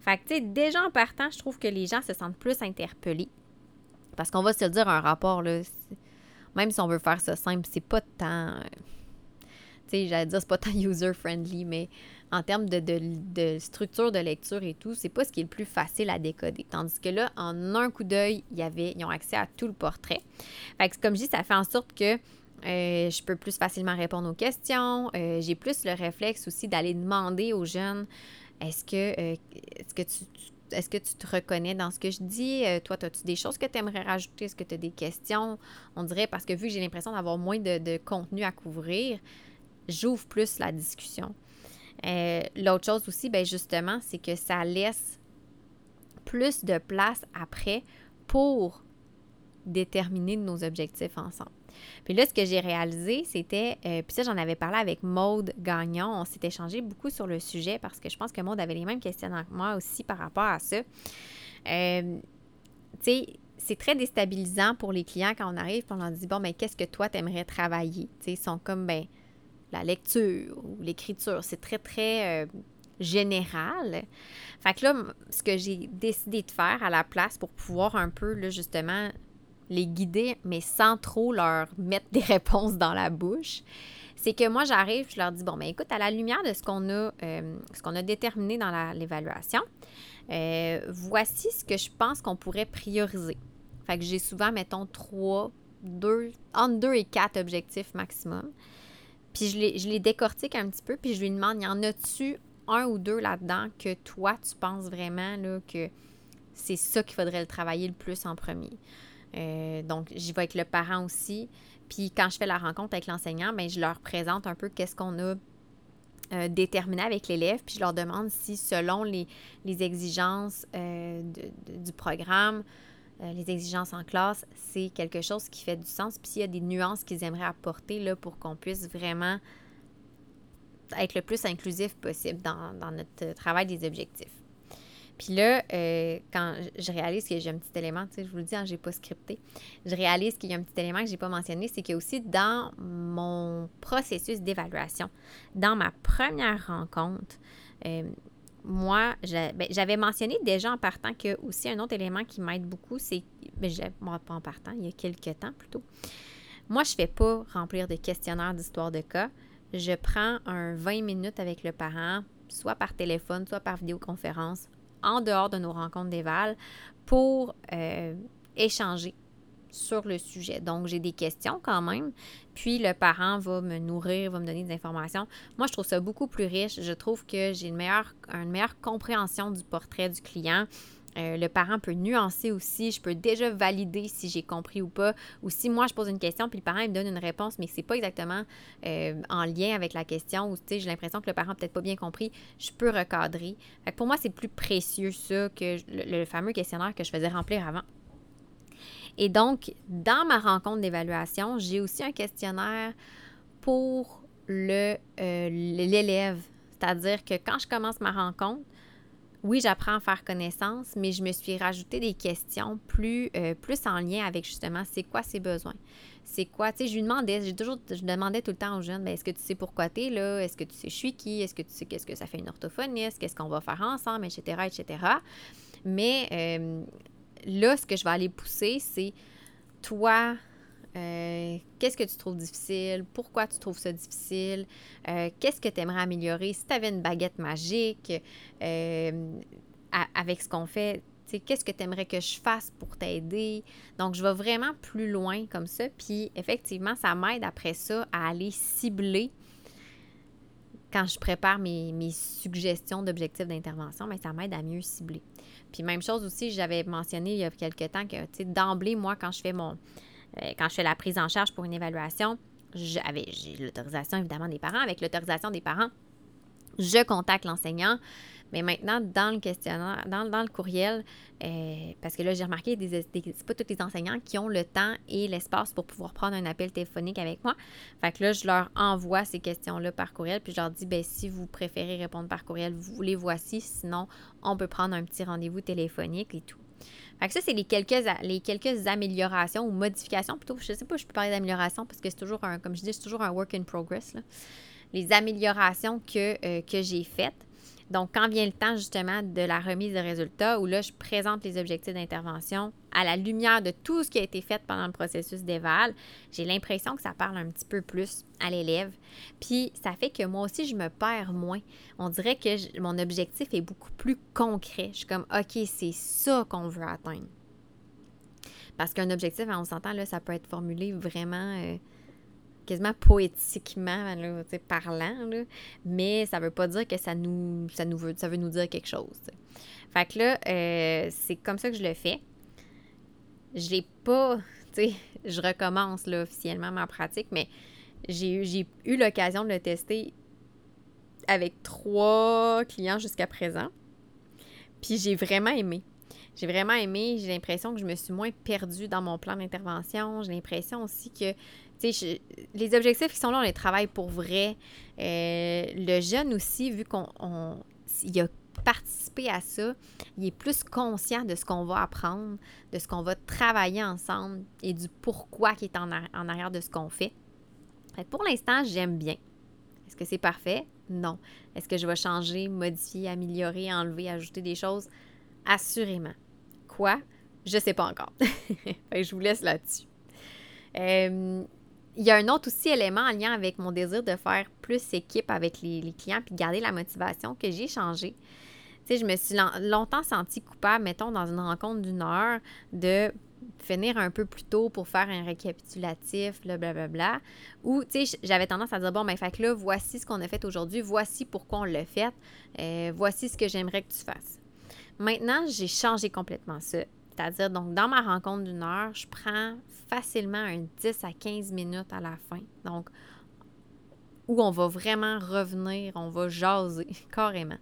Fait que, tu sais, déjà en partant, je trouve que les gens se sentent plus interpellés. Parce qu'on va se le dire, un rapport, là, même si on veut faire ça simple, c'est pas tant. Euh, tu sais, j'allais dire, c'est pas <laughs> tant user-friendly, mais en termes de, de, structure de lecture et tout, c'est pas ce qui est le plus facile à décoder. Tandis que là, en un coup d'œil, ils ont accès à tout le portrait. Fait que, comme je dis, ça fait en sorte que euh, je peux plus facilement répondre aux questions. Euh, j'ai plus le réflexe aussi d'aller demander aux jeunes est-ce que, euh, est-ce que tu, te reconnais dans ce que je dis? toi, as-tu des choses que tu aimerais rajouter? Est-ce que tu as des questions? On dirait, parce que vu que j'ai l'impression d'avoir moins de, contenu à couvrir, j'ouvre plus la discussion. l'autre chose aussi, ben justement, c'est que ça laisse plus de place après pour déterminer nos objectifs ensemble. Puis là, ce que j'ai réalisé, c'était, euh, puis ça, j'en avais parlé avec Maude Gagnon. On s'est échangé beaucoup sur le sujet parce que je pense que Maude avait les mêmes questions que moi aussi par rapport à ça. Euh, tu sais, c'est très déstabilisant pour les clients quand on arrive et on leur dit Bon, mais ben, qu'est-ce que toi, tu aimerais travailler? Tu sais, ils sont comme, ben, la lecture ou l'écriture. C'est très, très. Euh, général. Fait que là, ce que j'ai décidé de faire à la place pour pouvoir un peu, là, justement, les guider, mais sans trop leur mettre des réponses dans la bouche. C'est que moi, j'arrive, je leur dis, bon, ben écoute, à la lumière de ce qu'on a, euh, ce qu'on a déterminé dans l'évaluation, euh, voici ce que je pense qu'on pourrait prioriser. Fait que j'ai souvent, mettons, trois, deux, entre deux et quatre objectifs maximum. Puis je les, je les décortique un petit peu, puis je lui demande, y en a-tu un ou deux là-dedans que toi, tu penses vraiment là, que c'est ça qu'il faudrait le travailler le plus en premier? Euh, donc, j'y vais avec le parent aussi. Puis quand je fais la rencontre avec l'enseignant, bien, je leur présente un peu qu'est-ce qu'on a euh, déterminé avec l'élève, puis je leur demande si, selon les, exigences euh, du programme, les exigences en classe, c'est quelque chose qui fait du sens, puis s'il y a des nuances qu'ils aimeraient apporter là, pour qu'on puisse vraiment être le plus inclusif possible dans notre travail des objectifs. Puis là, euh, quand je réalise que j'ai un petit élément, tu sais, je vous le dis, hein, j'ai pas scripté, je réalise qu'il y a un petit élément que j'ai pas mentionné, c'est que aussi dans mon processus d'évaluation, dans ma première rencontre, euh, moi, ben, j'avais mentionné déjà en partant que aussi un autre élément qui m'aide beaucoup, c'est, ben, moi pas en partant, il y a quelques temps plutôt, moi, je fais pas remplir des questionnaires d'histoire de cas. Je prends un 20 minutes avec le parent, soit par téléphone, soit par vidéoconférence, en dehors de nos rencontres d'éval pour euh, échanger sur le sujet. Donc, j'ai des questions quand même, puis le parent va me nourrir, va me donner des informations. Moi, je trouve ça beaucoup plus riche. Je trouve que j'ai une meilleure, une meilleure compréhension du portrait du client. Euh, le parent peut nuancer aussi. Je peux déjà valider si j'ai compris ou pas. Ou si moi, je pose une question, puis le parent me donne une réponse, mais que ce n'est pas exactement euh, en lien avec la question, ou j'ai l'impression que le parent peut-être pas bien compris, je peux recadrer. pour moi, c'est plus précieux ça que le, fameux questionnaire que je faisais remplir avant. Et donc, dans ma rencontre d'évaluation, j'ai aussi un questionnaire pour euh, l'élève. C'est-à-dire que quand je commence ma rencontre, oui, j'apprends à faire connaissance, mais je me suis rajouté des questions plus, euh, plus en lien avec justement c'est quoi ses besoins? C'est quoi, tu sais, je lui demandais, j'ai toujours, je demandais tout le temps aux jeunes, ben, est-ce que tu sais pourquoi tu es là? Est-ce que tu sais je suis qui? Est-ce que tu sais qu'est-ce que ça fait une orthophoniste? Qu'est-ce qu'on va faire ensemble, etc., etc. Mais euh, là, ce que je vais aller pousser, c'est toi, euh, qu'est-ce que tu trouves difficile? Pourquoi tu trouves ça difficile? Euh, qu'est-ce que tu aimerais améliorer? Si tu avais une baguette magique euh, avec ce qu'on fait, qu'est-ce que tu aimerais que je fasse pour t'aider? Donc, je vais vraiment plus loin comme ça. Puis, effectivement, ça m'aide après ça à aller cibler quand je prépare mes, suggestions d'objectifs d'intervention, mais ça m'aide à mieux cibler. Puis même chose aussi, j'avais mentionné il y a quelques temps que d'emblée, moi, quand je fais mon, quand je fais la prise en charge pour une évaluation, j'ai l'autorisation évidemment des parents. Avec l'autorisation des parents, je contacte l'enseignant. Mais maintenant, dans le questionnaire, dans, le courriel, euh, parce que là, j'ai remarqué, des, des, pas tous les enseignants qui ont le temps et l'espace pour pouvoir prendre un appel téléphonique avec moi. Fait que là, je leur envoie ces questions-là par courriel, puis je leur dis, ben si vous préférez répondre par courriel, vous les voici. Sinon, on peut prendre un petit rendez-vous téléphonique et tout. Fait ça, c'est les quelques, les quelques améliorations ou modifications. Plutôt, je ne sais pas, je peux parler d'amélioration parce que c'est toujours un, comme je dis, c'est toujours un work in progress. Les améliorations que, euh, que j'ai faites. Donc, quand vient le temps justement de la remise de résultats, où là, je présente les objectifs d'intervention à la lumière de tout ce qui a été fait pendant le processus d'éval, j'ai l'impression que ça parle un petit peu plus à l'élève. Puis, ça fait que moi aussi, je me perds moins. On dirait que mon objectif est beaucoup plus concret. Je suis comme, OK, c'est ça qu'on veut atteindre. Parce qu'un objectif, on s'entend, là, ça peut être formulé vraiment... Euh, quasiment poétiquement parlant, là, mais ça veut pas dire que ça nous, ça nous veut, ça veut nous dire quelque chose. Fait que là, euh, c'est comme ça que je le fais. Je l'ai pas, tu sais, je recommence là, officiellement ma pratique, mais j'ai eu, j'ai eu l'occasion de le tester avec trois clients jusqu'à présent. Puis j'ai vraiment aimé. J'ai vraiment aimé. J'ai l'impression que je me suis moins perdue dans mon plan d'intervention. J'ai l'impression aussi que les objectifs qui sont là, on les travaille pour vrai. Euh, le jeune aussi, vu qu'on a participé à ça, il est plus conscient de ce qu'on va apprendre, de ce qu'on va travailler ensemble et du pourquoi qui est en, arrière de ce qu'on fait. pour l'instant, j'aime bien. Est-ce que c'est parfait? Non. Est-ce que je vais changer, modifier, améliorer, enlever, ajouter des choses? Assurément. Quoi? Je ne sais pas encore. <laughs> je vous laisse là-dessus. Euh, il y a un autre aussi élément en lien avec mon désir de faire plus équipe avec les, clients puis de garder la motivation que j'ai changé. Tu je me suis longtemps sentie coupable, mettons, dans une rencontre d'une heure, de finir un peu plus tôt pour faire un récapitulatif, blablabla. Bla, Ou, tu sais, j'avais tendance à dire, bon, ben, fait que là, voici ce qu'on a fait aujourd'hui, voici pourquoi on l'a fait, euh, voici ce que j'aimerais que tu fasses. Maintenant, j'ai changé complètement ça. C'est-à-dire, donc, dans ma rencontre d'une heure, je prends facilement un 10 à 15 minutes à la fin. Donc, où on va vraiment revenir, on va jaser <laughs> carrément.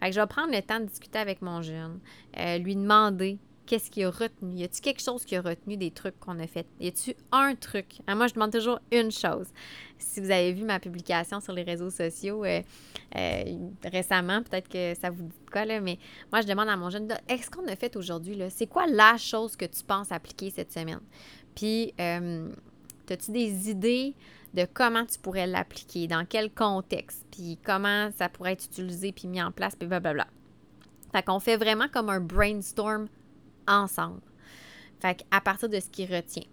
Fait que je vais prendre le temps de discuter avec mon jeune, euh, lui demander qu'est-ce qu'il a retenu? Y a-t-il quelque chose qui a retenu des trucs qu'on a fait? Y a-t-il un truc? Hein, moi, je demande toujours une chose. Si vous avez vu ma publication sur les réseaux sociaux euh, euh, récemment, peut-être que ça vous dit quoi, là, mais moi, je demande à mon jeune, est-ce qu'on a fait aujourd'hui? C'est quoi la chose que tu penses appliquer cette semaine? Puis, euh, as-tu des idées de comment tu pourrais l'appliquer, dans quel contexte, puis comment ça pourrait être utilisé, puis mis en place, puis blablabla. Fait qu'on fait vraiment comme un brainstorm ensemble. Fait à partir de ce qui retient.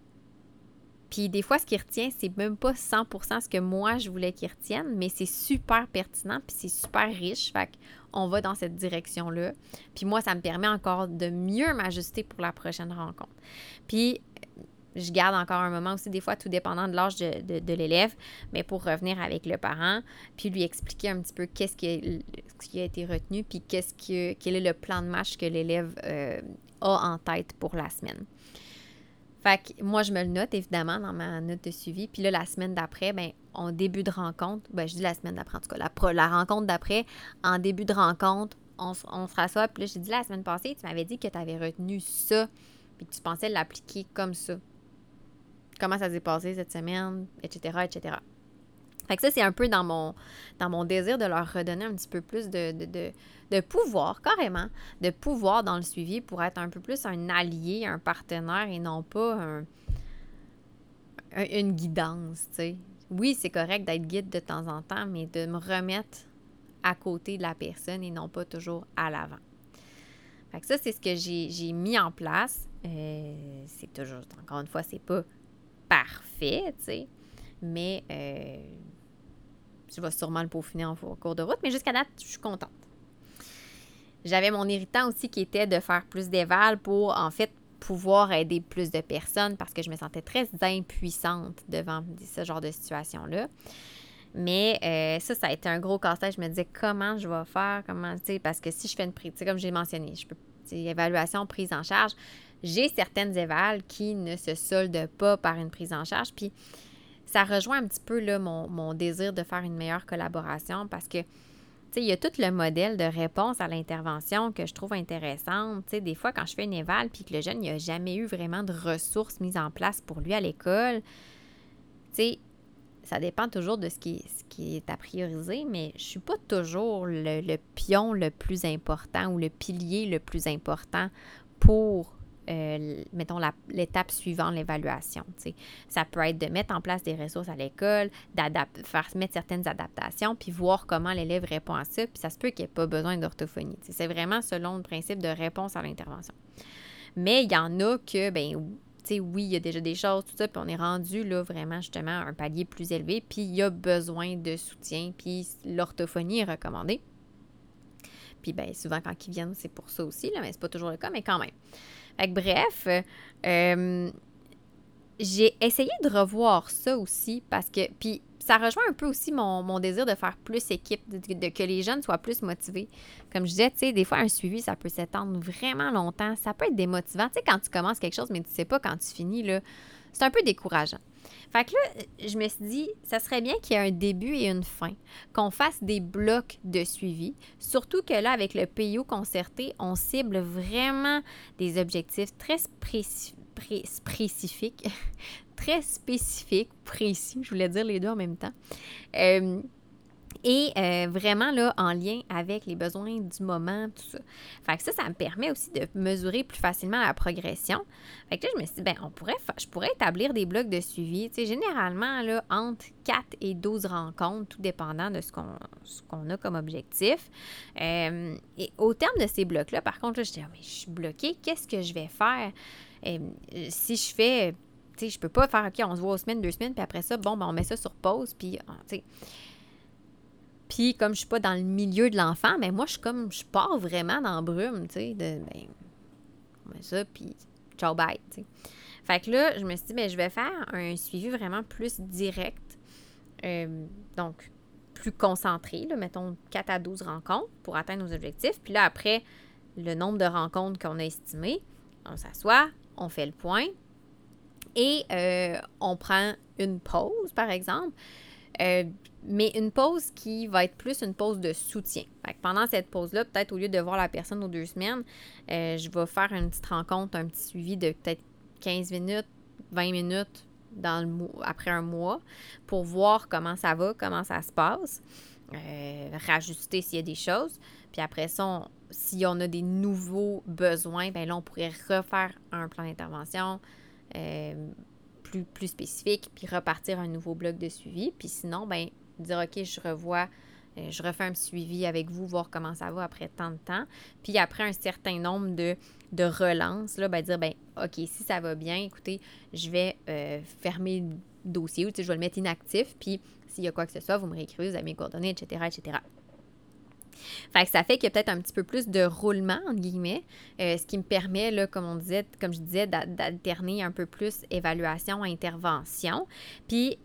Puis des fois, ce qui retient, c'est même pas 100% ce que moi je voulais qu'il retienne, mais c'est super pertinent, puis c'est super riche. Fait on va dans cette direction-là. Puis moi, ça me permet encore de mieux m'ajuster pour la prochaine rencontre. Puis je garde encore un moment aussi, des fois, tout dépendant de l'âge de, l'élève, mais pour revenir avec le parent, puis lui expliquer un petit peu qu'est-ce qui, qui, a été retenu, puis qu'est-ce que, quel est le plan de match que l'élève euh, en tête pour la semaine. Fait que moi, je me le note évidemment dans ma note de suivi. Puis là, la semaine d'après, ben, en début de rencontre, ben, je dis la semaine d'après en tout cas, la, la rencontre d'après, en début de rencontre, on, on se rassoit. Puis là, j'ai dit la semaine passée, tu m'avais dit que tu avais retenu ça, puis que tu pensais l'appliquer comme ça comment ça s'est passé cette semaine, etc., etc. Fait que ça, c'est un peu dans mon, dans mon désir de leur redonner un petit peu plus de, de, pouvoir, carrément, de pouvoir dans le suivi pour être un peu plus un allié, un partenaire et non pas une guidance, tu sais. Oui, c'est correct d'être guide de temps en temps, mais de me remettre à côté de la personne et non pas toujours à l'avant. Fait que ça, c'est ce que j'ai mis en place. Euh, c'est toujours, encore une fois, c'est pas parfait, tu sais. Mais euh, je vais sûrement le peaufiner en cours de route. Mais jusqu'à date, je suis contente. J'avais mon irritant aussi qui était de faire plus d'éval pour, en fait, pouvoir aider plus de personnes parce que je me sentais très impuissante devant ce genre de situation-là. Mais euh, ça, ça a été un gros casse-tête. Je me disais comment je vais faire, comment, tu sais, parce que si je fais une prise, comme j'ai mentionné, je peux, évaluation, prise en charge, j'ai certaines évals qui ne se soldent pas par une prise en charge. Puis ça rejoint un petit peu là, mon, désir de faire une meilleure collaboration parce que il y a tout le modèle de réponse à l'intervention que je trouve intéressante. sais, des fois, quand je fais une éval puis que le jeune n'a jamais eu vraiment de ressources mises en place pour lui à l'école, ça dépend toujours de ce qui, ce qui est à prioriser, mais je ne suis pas toujours le, le, pion le plus important ou le pilier le plus important pour euh, mettons, l'étape suivante, l'évaluation. Ça peut être de mettre en place des ressources à l'école, faire mettre certaines adaptations, puis voir comment l'élève répond à ça, puis ça se peut qu'il n'y ait pas besoin d'orthophonie. C'est vraiment selon le principe de réponse à l'intervention. Mais il y en a que, ben, oui, il y a déjà des choses, tout ça, puis on est rendu là vraiment justement à un palier plus élevé, puis il y a besoin de soutien, puis l'orthophonie est recommandée. Puis ben, souvent quand ils viennent, c'est pour ça aussi, là, mais c'est pas toujours le cas, mais quand même bref, euh, j'ai essayé de revoir ça aussi parce que, puis ça rejoint un peu aussi mon, désir de faire plus équipe, de, que les jeunes soient plus motivés. Comme je disais, tu sais, des fois, un suivi, ça peut s'étendre vraiment longtemps. Ça peut être démotivant. Tu sais, quand tu commences quelque chose, mais tu sais pas quand tu finis, là, c'est un peu décourageant. Fait que là, je me suis dit, ça serait bien qu'il y ait un début et une fin, qu'on fasse des blocs de suivi. Surtout que là, avec le PIO concerté, on cible vraiment des objectifs très spécifiques, <laughs> très spécifiques, précis, je voulais dire les deux en même temps. Euh, et euh, vraiment là en lien avec les besoins du moment, tout ça. Fait que ça, ça me permet aussi de mesurer plus facilement la progression. Fait que là, je me suis dit, ben, on pourrait, je pourrais établir des blocs de suivi, tu sais, généralement, là, entre 4 et 12 rencontres, tout dépendant de ce qu'on a comme objectif. Euh, et au terme de ces blocs-là, par contre, là, je dis, ah, mais je suis bloquée, qu'est-ce que je vais faire? Euh, si je fais, tu sais, je peux pas faire, OK, on se voit aux semaines, deux semaines, puis après ça, bon, ben, on met ça sur pause, puis, ah, tu sais puis comme je suis pas dans le milieu de l'enfant, mais moi je suis comme je pars vraiment dans brume, tu sais, de ben on ça puis ciao bye, tu sais. Fait que là, je me suis dit ben je vais faire un suivi vraiment plus direct. Euh, donc plus concentré, là, mettons 4 à 12 rencontres pour atteindre nos objectifs. Puis là, après, le nombre de rencontres qu'on a estimé, on s'assoit, on fait le point et euh, on prend une pause, par exemple. Euh, mais une pause qui va être plus une pause de soutien. pendant cette pause-là, peut-être au lieu de voir la personne aux deux semaines, euh, je vais faire une petite rencontre, un petit suivi de peut-être 15 minutes, 20 minutes dans le après un mois pour voir comment ça va, comment ça se passe, euh, rajuster s'il y a des choses. Puis après ça, si on a des nouveaux besoins, ben là, on pourrait refaire un plan d'intervention. Euh, plus, plus spécifique, puis repartir un nouveau bloc de suivi. Puis sinon, ben dire OK, je revois, euh, je refais un suivi avec vous, voir comment ça va après tant de temps. Puis après un certain nombre de, de relances, là, ben, dire ben OK, si ça va bien, écoutez, je vais euh, fermer le dossier ou je vais le mettre inactif. Puis s'il y a quoi que ce soit, vous me réécrivez, vous avez mes coordonnées, etc. etc. Fait que ça fait qu'il y a peut-être un petit peu plus de roulement, entre guillemets, euh, ce qui me permet, là, comme on disait, comme je disais, d'alterner un peu plus évaluation, intervention. Puis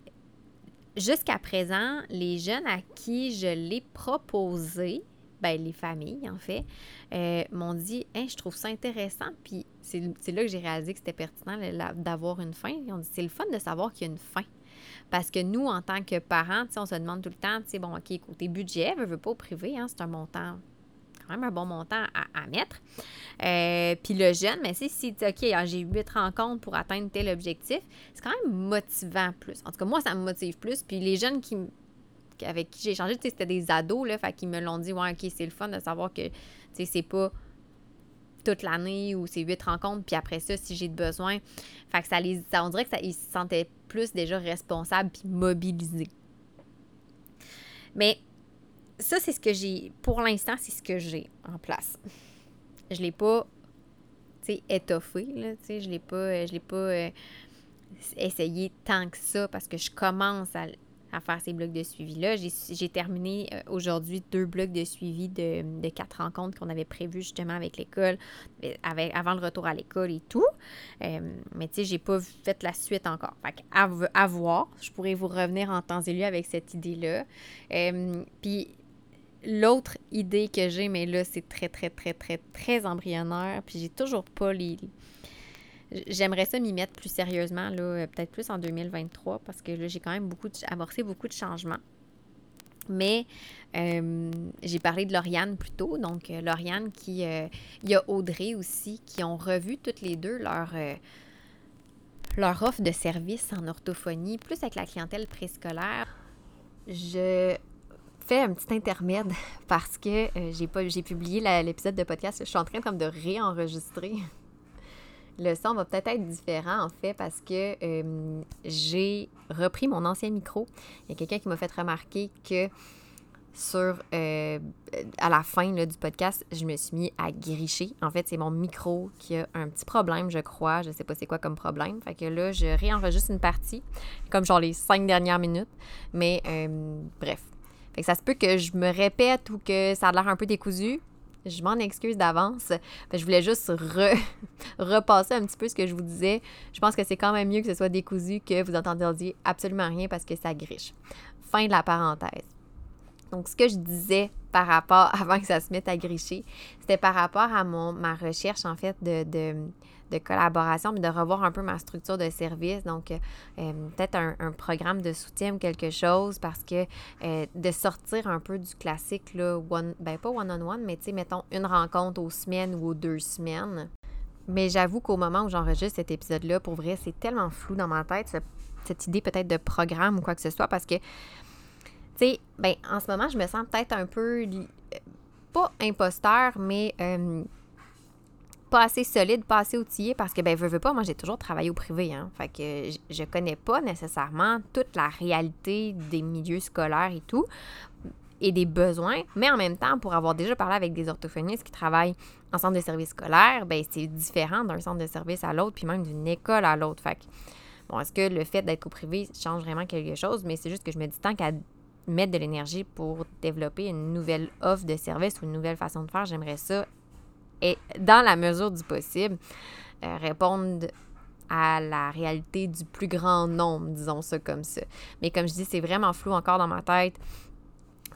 jusqu'à présent, les jeunes à qui je l'ai proposé, ben, les familles en fait, euh, m'ont dit hein, je trouve ça intéressant. Puis c'est là que j'ai réalisé que c'était pertinent d'avoir une fin. Ils ont dit c'est le fun de savoir qu'il y a une fin. Parce que nous, en tant que parents, on se demande tout le temps, bon, OK, côté budget, ne veux pas au privé, hein, c'est un montant quand même un bon montant à, mettre. Euh, puis le jeune, mais si, si OK, ah, j'ai huit rencontres pour atteindre tel objectif, c'est quand même motivant plus. En tout cas, moi, ça me motive plus. Puis les jeunes qui avec qui j'ai échangé, c'était des ados, là, fait qu'ils me l'ont dit, ouais, OK, c'est le fun de savoir que, tu sais, c'est pas toute l'année ou c'est huit rencontres, puis après ça, si j'ai besoin. Fait que ça les. on dirait que ça, ils se sentaient plus déjà responsables puis mobilisés. Mais ça, c'est ce que j'ai. Pour l'instant, c'est ce que j'ai en place. Je l'ai pas, étoffé, là, tu sais, je l'ai pas, je l'ai pas euh, essayé tant que ça parce que je commence à, à faire ces blocs de suivi-là. J'ai terminé euh, aujourd'hui deux blocs de suivi de, quatre rencontres qu'on avait prévues justement avec l'école, avant le retour à l'école et tout. Euh, mais tu sais, j'ai pas fait la suite encore. Fait à, voir. Je pourrais vous revenir en temps et lieu avec cette idée-là. Euh, puis l'autre idée que j'ai, mais là, c'est très, très, très, très, très embryonnaire. Puis j'ai toujours pas les J'aimerais ça m'y mettre plus sérieusement, là, euh, peut-être plus en 2023, parce que là, j'ai quand même beaucoup amorcé beaucoup de changements. Mais euh, j'ai parlé de Lauriane plus tôt. Donc, euh, Lauriane, qui. il y a Audrey aussi, qui ont revu toutes les deux leur, leur offre de service en orthophonie, plus avec la clientèle préscolaire. Je fais un petit intermède <laughs> parce que j'ai pas j'ai publié l'épisode de podcast. Je suis en train comme de réenregistrer le son va peut-être être différent en fait parce que euh, j'ai repris mon ancien micro. Il y a quelqu'un qui m'a fait remarquer que sur euh, à la fin du podcast, je me suis mis à gricher. En fait, c'est mon micro qui a un petit problème, je crois. Je sais pas c'est quoi comme problème. Fait que là, je réenregistre une partie, comme genre les cinq dernières minutes. Mais euh, bref. Fait que ça se peut que je me répète ou que ça a l'air un peu décousu. Je m'en excuse d'avance. Je voulais juste <laughs> repasser un petit peu ce que je vous disais. Je pense que c'est quand même mieux que ce soit décousu que vous entendiez absolument rien parce que ça griche. Fin de la parenthèse. Donc, ce que je disais par rapport, <laughs> avant que ça se mette à gricher, c'était par rapport à mon, ma recherche, en fait, de, de collaboration, mais de revoir un peu ma structure de service. Donc, euh, euh, peut-être un, programme de soutien ou quelque chose parce que euh, de sortir un peu du classique, là, one, ben pas one-on-one, mais tu sais, mettons une rencontre aux semaines ou aux deux semaines. Mais j'avoue qu'au moment où j'enregistre cet épisode-là, pour vrai, c'est tellement flou dans ma tête, cette idée peut-être de programme ou quoi que ce soit, parce que, tu sais, ben, en ce moment, je me sens peut-être un peu, pas imposteur, mais pas assez solide, pas assez outillé parce que, ben, veux, veux pas, moi, j'ai toujours travaillé au privé, hein. Fait que je, connais pas nécessairement toute la réalité des milieux scolaires et tout et des besoins, mais en même temps, pour avoir déjà parlé avec des orthophonistes qui travaillent en centre de service scolaire, ben c'est différent d'un centre de service à l'autre, puis même d'une école à l'autre. Fait que, bon, est-ce que le fait d'être au privé change vraiment quelque chose? Mais c'est juste que je me dis tant qu'à mettre de l'énergie pour développer une nouvelle offre de service ou une nouvelle façon de faire, j'aimerais ça et dans la mesure du possible, euh, répondre à la réalité du plus grand nombre, disons ça comme ça. Mais comme je dis, c'est vraiment flou encore dans ma tête.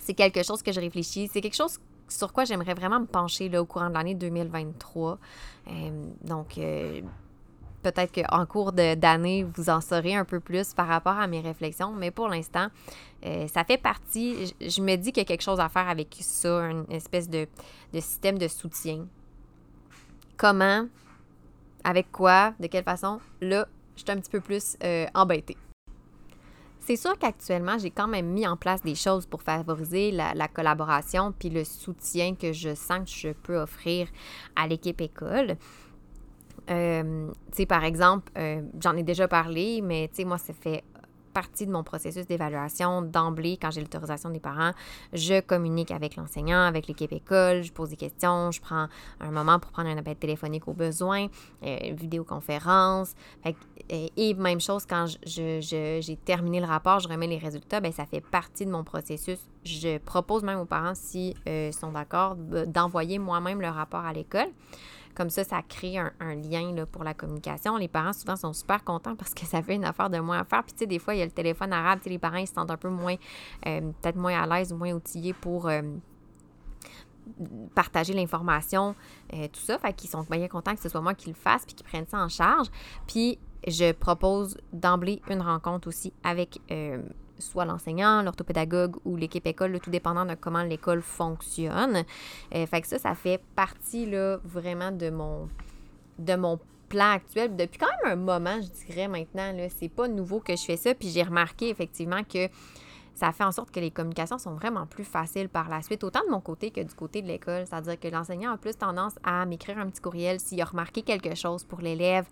C'est quelque chose que je réfléchis. C'est quelque chose sur quoi j'aimerais vraiment me pencher là, au courant de l'année 2023. Euh, donc, euh, peut-être qu'en cours d'année, vous en saurez un peu plus par rapport à mes réflexions, mais pour l'instant, ça fait partie, je, me dis qu'il y a quelque chose à faire avec ça, une espèce de, de système de soutien comment, avec quoi, de quelle façon, là, je suis un petit peu plus euh, embêtée. C'est sûr qu'actuellement, j'ai quand même mis en place des choses pour favoriser la, collaboration puis le soutien que je sens que je peux offrir à l'équipe école. Euh, tu sais, par exemple, euh, j'en ai déjà parlé, mais tu sais, moi, ça fait partie de mon processus d'évaluation d'emblée quand j'ai l'autorisation des parents. Je communique avec l'enseignant, avec l'équipe école, je pose des questions, je prends un moment pour prendre un appel téléphonique au besoin, euh, vidéoconférence. et même chose quand j'ai terminé le rapport, je remets les résultats, bien, ça fait partie de mon processus. Je propose même aux parents, s'ils euh, sont d'accord, d'envoyer moi-même le rapport à l'école. Comme ça, ça crée un, lien là, pour la communication. Les parents, souvent, sont super contents parce que ça fait une affaire de moins à faire. Puis, tu sais, des fois, il y a le téléphone arabe. les parents, ils se sentent un peu moins, euh, peut-être moins à l'aise moins outillés pour euh, partager l'information, euh, tout ça. Fait qu'ils sont bien contents que ce soit moi qui le fasse puis qu'ils prennent ça en charge. Puis, je propose d'emblée une rencontre aussi avec soit l'enseignant, l'orthopédagogue ou l'équipe école, tout dépendant de comment l'école fonctionne. Euh, fait que ça, ça fait partie là, vraiment de mon, de mon plan actuel. Depuis quand même un moment, je dirais maintenant, c'est pas nouveau que je fais ça. Puis j'ai remarqué effectivement que ça fait en sorte que les communications sont vraiment plus faciles par la suite, autant de mon côté que du côté de l'école. C'est-à-dire que l'enseignant a plus tendance à m'écrire un petit courriel s'il a remarqué quelque chose pour l'élève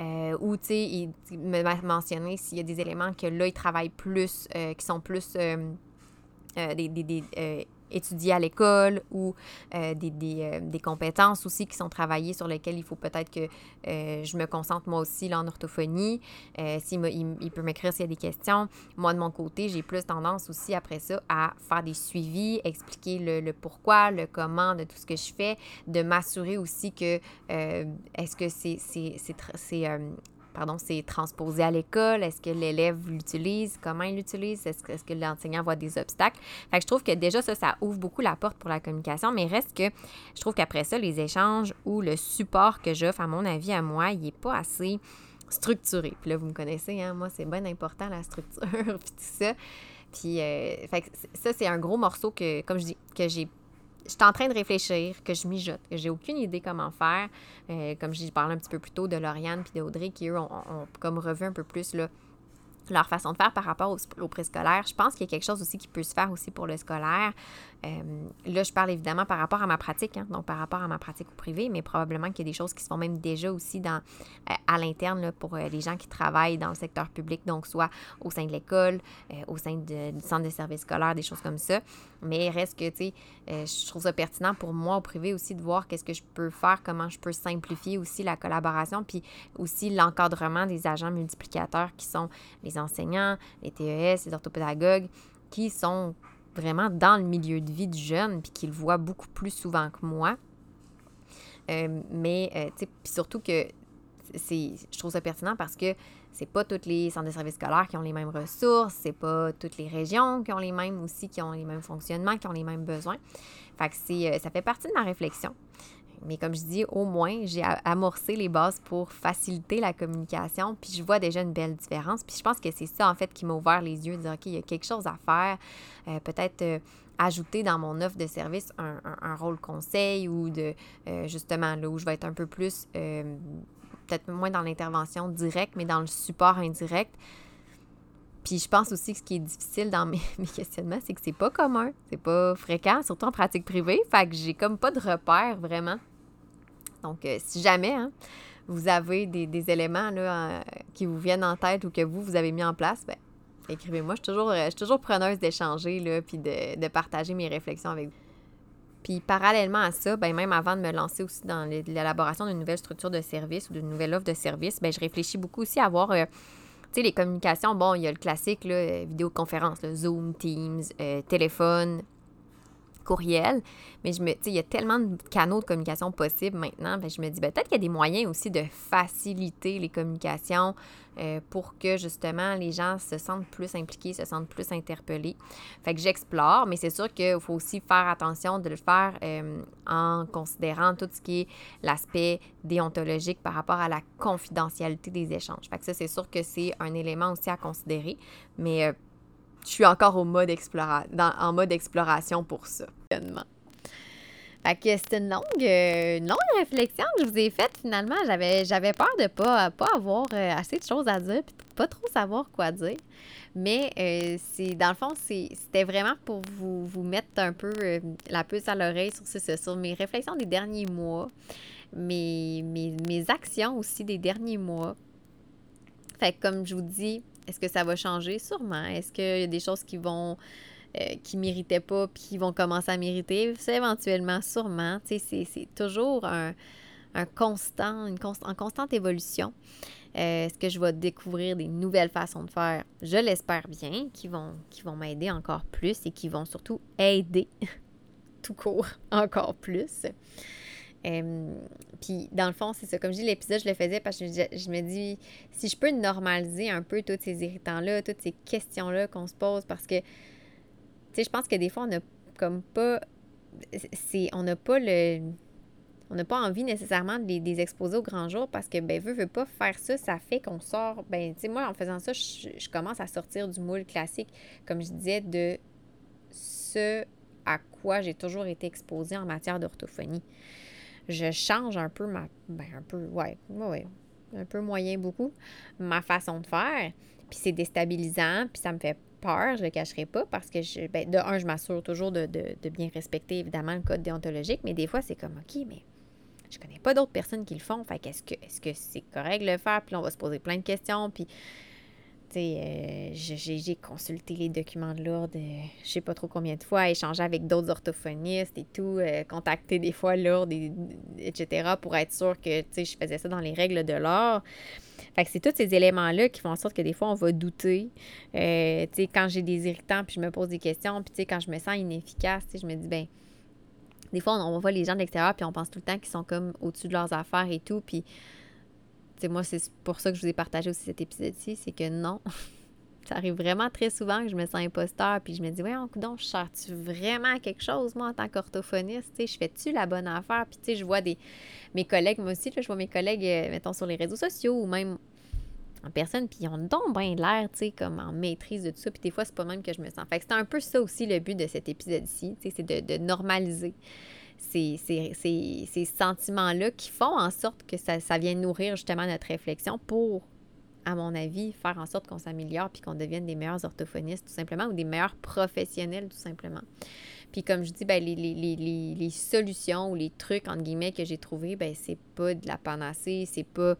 euh, ou, tu sais, il, me mentionner s'il y a des éléments que là, il travaille plus, euh, qui sont plus euh, des, étudier à l'école ou euh, des, euh, des, compétences aussi qui sont travaillées sur lesquelles il faut peut-être que euh, je me concentre moi aussi là, en orthophonie. s'il il, peut m'écrire s'il y a des questions. Moi, de mon côté, j'ai plus tendance aussi après ça à faire des suivis, expliquer le, le pourquoi, le comment de tout ce que je fais, de m'assurer aussi que est-ce que c'est pardon, c'est transposé à l'école? Est-ce que l'élève l'utilise? Comment il l'utilise? Est-ce que, l'enseignant voit des obstacles? Fait que je trouve que déjà, ça, ça ouvre beaucoup la porte pour la communication, mais reste que je trouve qu'après ça, les échanges ou le support que j'offre, à mon avis, à moi, il n'est pas assez structuré. Puis là, vous me connaissez, hein? moi, c'est bien important, la structure, <laughs> puis tout ça. Puis, euh, fait que ça, c'est un gros morceau que, comme je dis, que j'ai je suis en train de réfléchir, que je mijote, que j'ai aucune idée comment faire. Euh, comme je parlais un petit peu plus tôt de Lauriane puis d'Audrey, qui eux ont, comme revu un peu plus leur façon de faire par rapport au, préscolaire. Je pense qu'il y a quelque chose aussi qui peut se faire aussi pour le scolaire. Euh, là, je parle évidemment par rapport à ma pratique, hein, donc par rapport à ma pratique au privé, mais probablement qu'il y a des choses qui se font même déjà aussi euh, à l'interne pour euh, les gens qui travaillent dans le secteur public, donc soit au sein de l'école, au sein du centre de services scolaires, des choses comme ça. Mais reste que, tu sais, je trouve ça pertinent pour moi au privé aussi de voir qu'est-ce que je peux faire, comment je peux simplifier aussi la collaboration, puis aussi l'encadrement des agents multiplicateurs qui sont les enseignants, les TES, les orthopédagogues, qui sont vraiment dans le milieu de vie du jeune, puis qui le voient beaucoup plus souvent que moi. Euh, mais, euh, tu sais, puis surtout que c'est, je trouve ça pertinent parce que c'est pas tous les centres de services scolaires qui ont les mêmes ressources, c'est pas toutes les régions qui ont les mêmes aussi, qui ont les mêmes fonctionnements, qui ont les mêmes besoins. Fait que c'est, euh, ça fait partie de ma réflexion. Mais comme je dis, au moins, j'ai amorcé les bases pour faciliter la communication. Puis je vois déjà une belle différence. Puis je pense que c'est ça, en fait, qui m'a ouvert les yeux, de dire, OK, il y a quelque chose à faire. Euh, peut-être euh, ajouter dans mon offre de service un, rôle conseil ou de, euh, justement, là où je vais être un peu plus, peut-être moins dans l'intervention directe, mais dans le support indirect. Puis je pense aussi que ce qui est difficile dans <laughs> mes, mes questionnements, c'est que c'est pas commun, c'est pas fréquent, surtout en pratique privée. Fait que j'ai comme pas de repère vraiment. Donc, euh, si jamais hein, vous avez des, éléments là, qui vous viennent en tête ou que vous, vous avez mis en place, ben, écrivez-moi. Je suis toujours, euh, toujours preneuse d'échanger puis de, partager mes réflexions avec vous. Puis parallèlement à ça, ben même avant de me lancer aussi dans l'élaboration d'une nouvelle structure de service ou d'une nouvelle offre de service, ben je réfléchis beaucoup aussi à euh, sais, les communications. Bon, il y a le classique, vidéoconférence, Zoom, Teams, téléphone, courriel. Mais je me, il y a tellement de canaux de communication possibles maintenant. Ben, je me dis, ben, peut-être qu'il y a des moyens aussi de faciliter les communications euh, pour que justement les gens se sentent plus impliqués, se sentent plus interpellés. Fait que j'explore, mais c'est sûr qu'il faut aussi faire attention de le faire euh, en considérant tout ce qui est l'aspect déontologique par rapport à la confidentialité des échanges. Fait que ça, c'est sûr que c'est un élément aussi à considérer. Mais euh, je suis encore en mode exploration pour ça. Fait que c'est une longue, euh, une longue réflexion que je vous ai faite finalement. J'avais, j'avais peur de pas, pas avoir euh, assez de choses à dire puis pas trop savoir quoi dire. Mais euh, c'est dans le fond, c'était vraiment pour vous, vous mettre un peu la puce à l'oreille sur, ce, sur mes réflexions des derniers mois, mes, mes, mes actions aussi des derniers mois. Fait que comme je vous dis, est-ce que ça va changer? Sûrement. Est-ce qu'il y a des choses qui vont euh, qui méritaient pas puis qui vont commencer à mériter? C'est éventuellement, sûrement. C'est, c'est toujours un, constant, une en constante évolution. Euh, est-ce que je vais découvrir des nouvelles façons de faire? Je l'espère bien, qui vont m'aider encore plus et qui vont surtout aider <laughs> tout court encore plus. Puis, dans le fond, c'est ça. Comme je dis, l'épisode, je le faisais parce que je, me dis, si je peux normaliser un peu tous ces irritants-là, toutes ces questions-là qu'on se pose, parce que, tu sais, je pense que des fois, on n'a comme pas. C'est, on n'a pas le on n'a pas envie nécessairement de les, exposer au grand jour parce que, ben, veut, veut pas faire ça, ça fait qu'on sort. Ben, tu sais, moi, en faisant ça, je, commence à sortir du moule classique, comme je disais, de ce à quoi j'ai toujours été exposée en matière d'orthophonie. Je change un peu ma. Ben, un peu, ouais, ouais, un peu moyen beaucoup, ma façon de faire. Puis c'est déstabilisant, puis ça me fait peur, je le cacherai pas, parce que, je, ben, de un, je m'assure toujours de, de, bien respecter, évidemment, le code déontologique, mais des fois, c'est comme, OK, mais je connais pas d'autres personnes qui le font. Fait qu'est-ce que est-ce que c'est correct de le faire? Puis là, on va se poser plein de questions. Puis, euh, j'ai consulté les documents de l'ordre, euh, je sais pas trop combien de fois, échangé avec d'autres orthophonistes et tout, euh, contacté des fois l'ordre, etc., pour être sûr que, je faisais ça dans les règles de l'ordre. Fait que c'est tous ces éléments-là qui font en sorte que des fois, on va douter. sais, quand j'ai des irritants, puis je me pose des questions, puis quand je me sens inefficace, je me dis, ben des fois, on, voit les gens de l'extérieur, puis on pense tout le temps qu'ils sont comme au-dessus de leurs affaires et tout. Puis, tu moi, c'est pour ça que je vous ai partagé aussi cet épisode-ci, c'est que non. <laughs> ça arrive vraiment très souvent que je me sens imposteur, puis je me dis, ouais, donc, je sers-tu vraiment quelque chose, moi, en tant qu'orthophoniste? Je fais-tu la bonne affaire? Puis, tu sais, je vois des, mes collègues, moi aussi, je vois mes collègues, euh, mettons, sur les réseaux sociaux ou même en personne, puis ils ont donc bien l'air, tu sais, comme en maîtrise de tout ça. Puis des fois, c'est pas même que je me sens. Fait que c'est un peu ça aussi le but de cet épisode-ci, tu sais, c'est de, normaliser ces, ces, sentiments-là qui font en sorte que ça, ça vient nourrir justement notre réflexion pour, à mon avis, faire en sorte qu'on s'améliore puis qu'on devienne des meilleurs orthophonistes, tout simplement, ou des meilleurs professionnels, tout simplement. Puis comme je dis, ben, les, les, les, les solutions ou les trucs, entre guillemets, que j'ai trouvés, ben, c'est pas de la panacée, c'est pas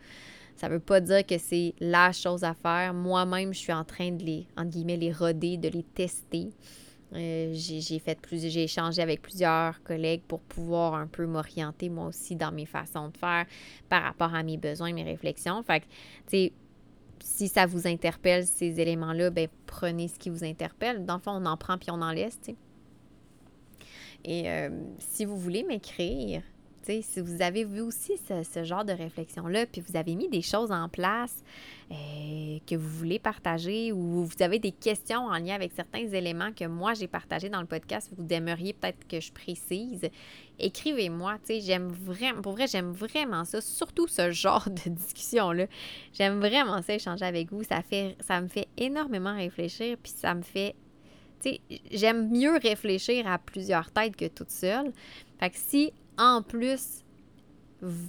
ça veut pas dire que c'est la chose à faire. Moi-même, je suis en train de les, entre guillemets, les roder, de les tester. Euh, j'ai fait j'ai échangé avec plusieurs collègues pour pouvoir un peu m'orienter moi aussi dans mes façons de faire par rapport à mes besoins, mes réflexions. Fait que, tu sais, si ça vous interpelle, ces éléments-là, ben prenez ce qui vous interpelle. Dans le fond, on en prend puis on en laisse, tu sais. Et euh, si vous voulez m'écrire, si vous avez vu aussi ce, genre de réflexion-là, puis vous avez mis des choses en place euh, que vous voulez partager ou vous avez des questions en lien avec certains éléments que moi j'ai partagés dans le podcast, vous aimeriez peut-être que je précise, écrivez-moi. J'aime vraiment, pour vrai, j'aime vraiment ça, surtout ce genre de <laughs> discussion-là. J'aime vraiment ça échanger avec vous. Ça, fait, ça me fait énormément réfléchir, puis ça me fait j'aime mieux réfléchir à plusieurs têtes que toute seule. Fait que si en plus,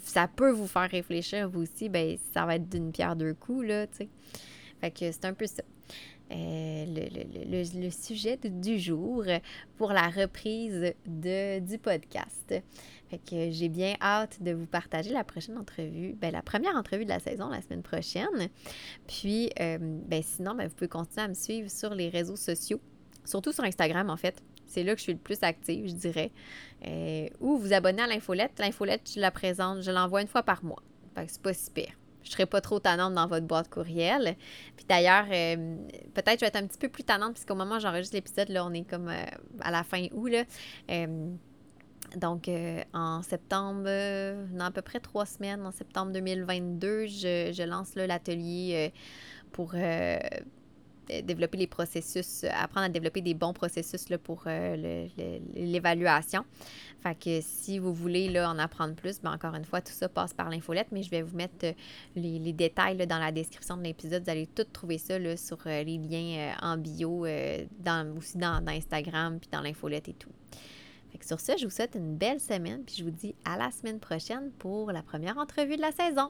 ça peut vous faire réfléchir vous aussi, ben ça va être d'une pierre deux coups, là, tu sais. Fait que c'est un peu ça. Euh, le, sujet du jour pour la reprise du podcast. Fait que j'ai bien hâte de vous partager la prochaine entrevue, ben, la première entrevue de la saison la semaine prochaine. Puis, euh, ben, sinon, ben, vous pouvez continuer à me suivre sur les réseaux sociaux, surtout sur Instagram en fait. C'est là que je suis le plus active, je dirais. Euh, ou vous abonnez à l'infolette. L'infolette, je la présente, je l'envoie une fois par mois. Fait que c'est pas si pire. Je serai pas trop tannante dans votre boîte courriel. Puis d'ailleurs, euh, peut-être je vais être un petit peu plus tannante, puisqu'au moment où j'enregistre l'épisode, là, on est comme euh, à la fin août. Là. donc, en septembre, dans à peu près trois semaines, en septembre 2022, je, je lance l'atelier pour développer les processus, apprendre à développer des bons processus là, pour euh, l'évaluation. Fait que si vous voulez là, en apprendre plus, ben encore une fois, tout ça passe par l'infolette, mais je vais vous mettre euh, les, détails dans la description de l'épisode. Vous allez tout trouver ça là, sur euh, les liens en bio, dans, aussi dans, dans Instagram, puis dans l'infolette et tout. Fait que sur ce, je vous souhaite une belle semaine, puis je vous dis à la semaine prochaine pour la première entrevue de la saison.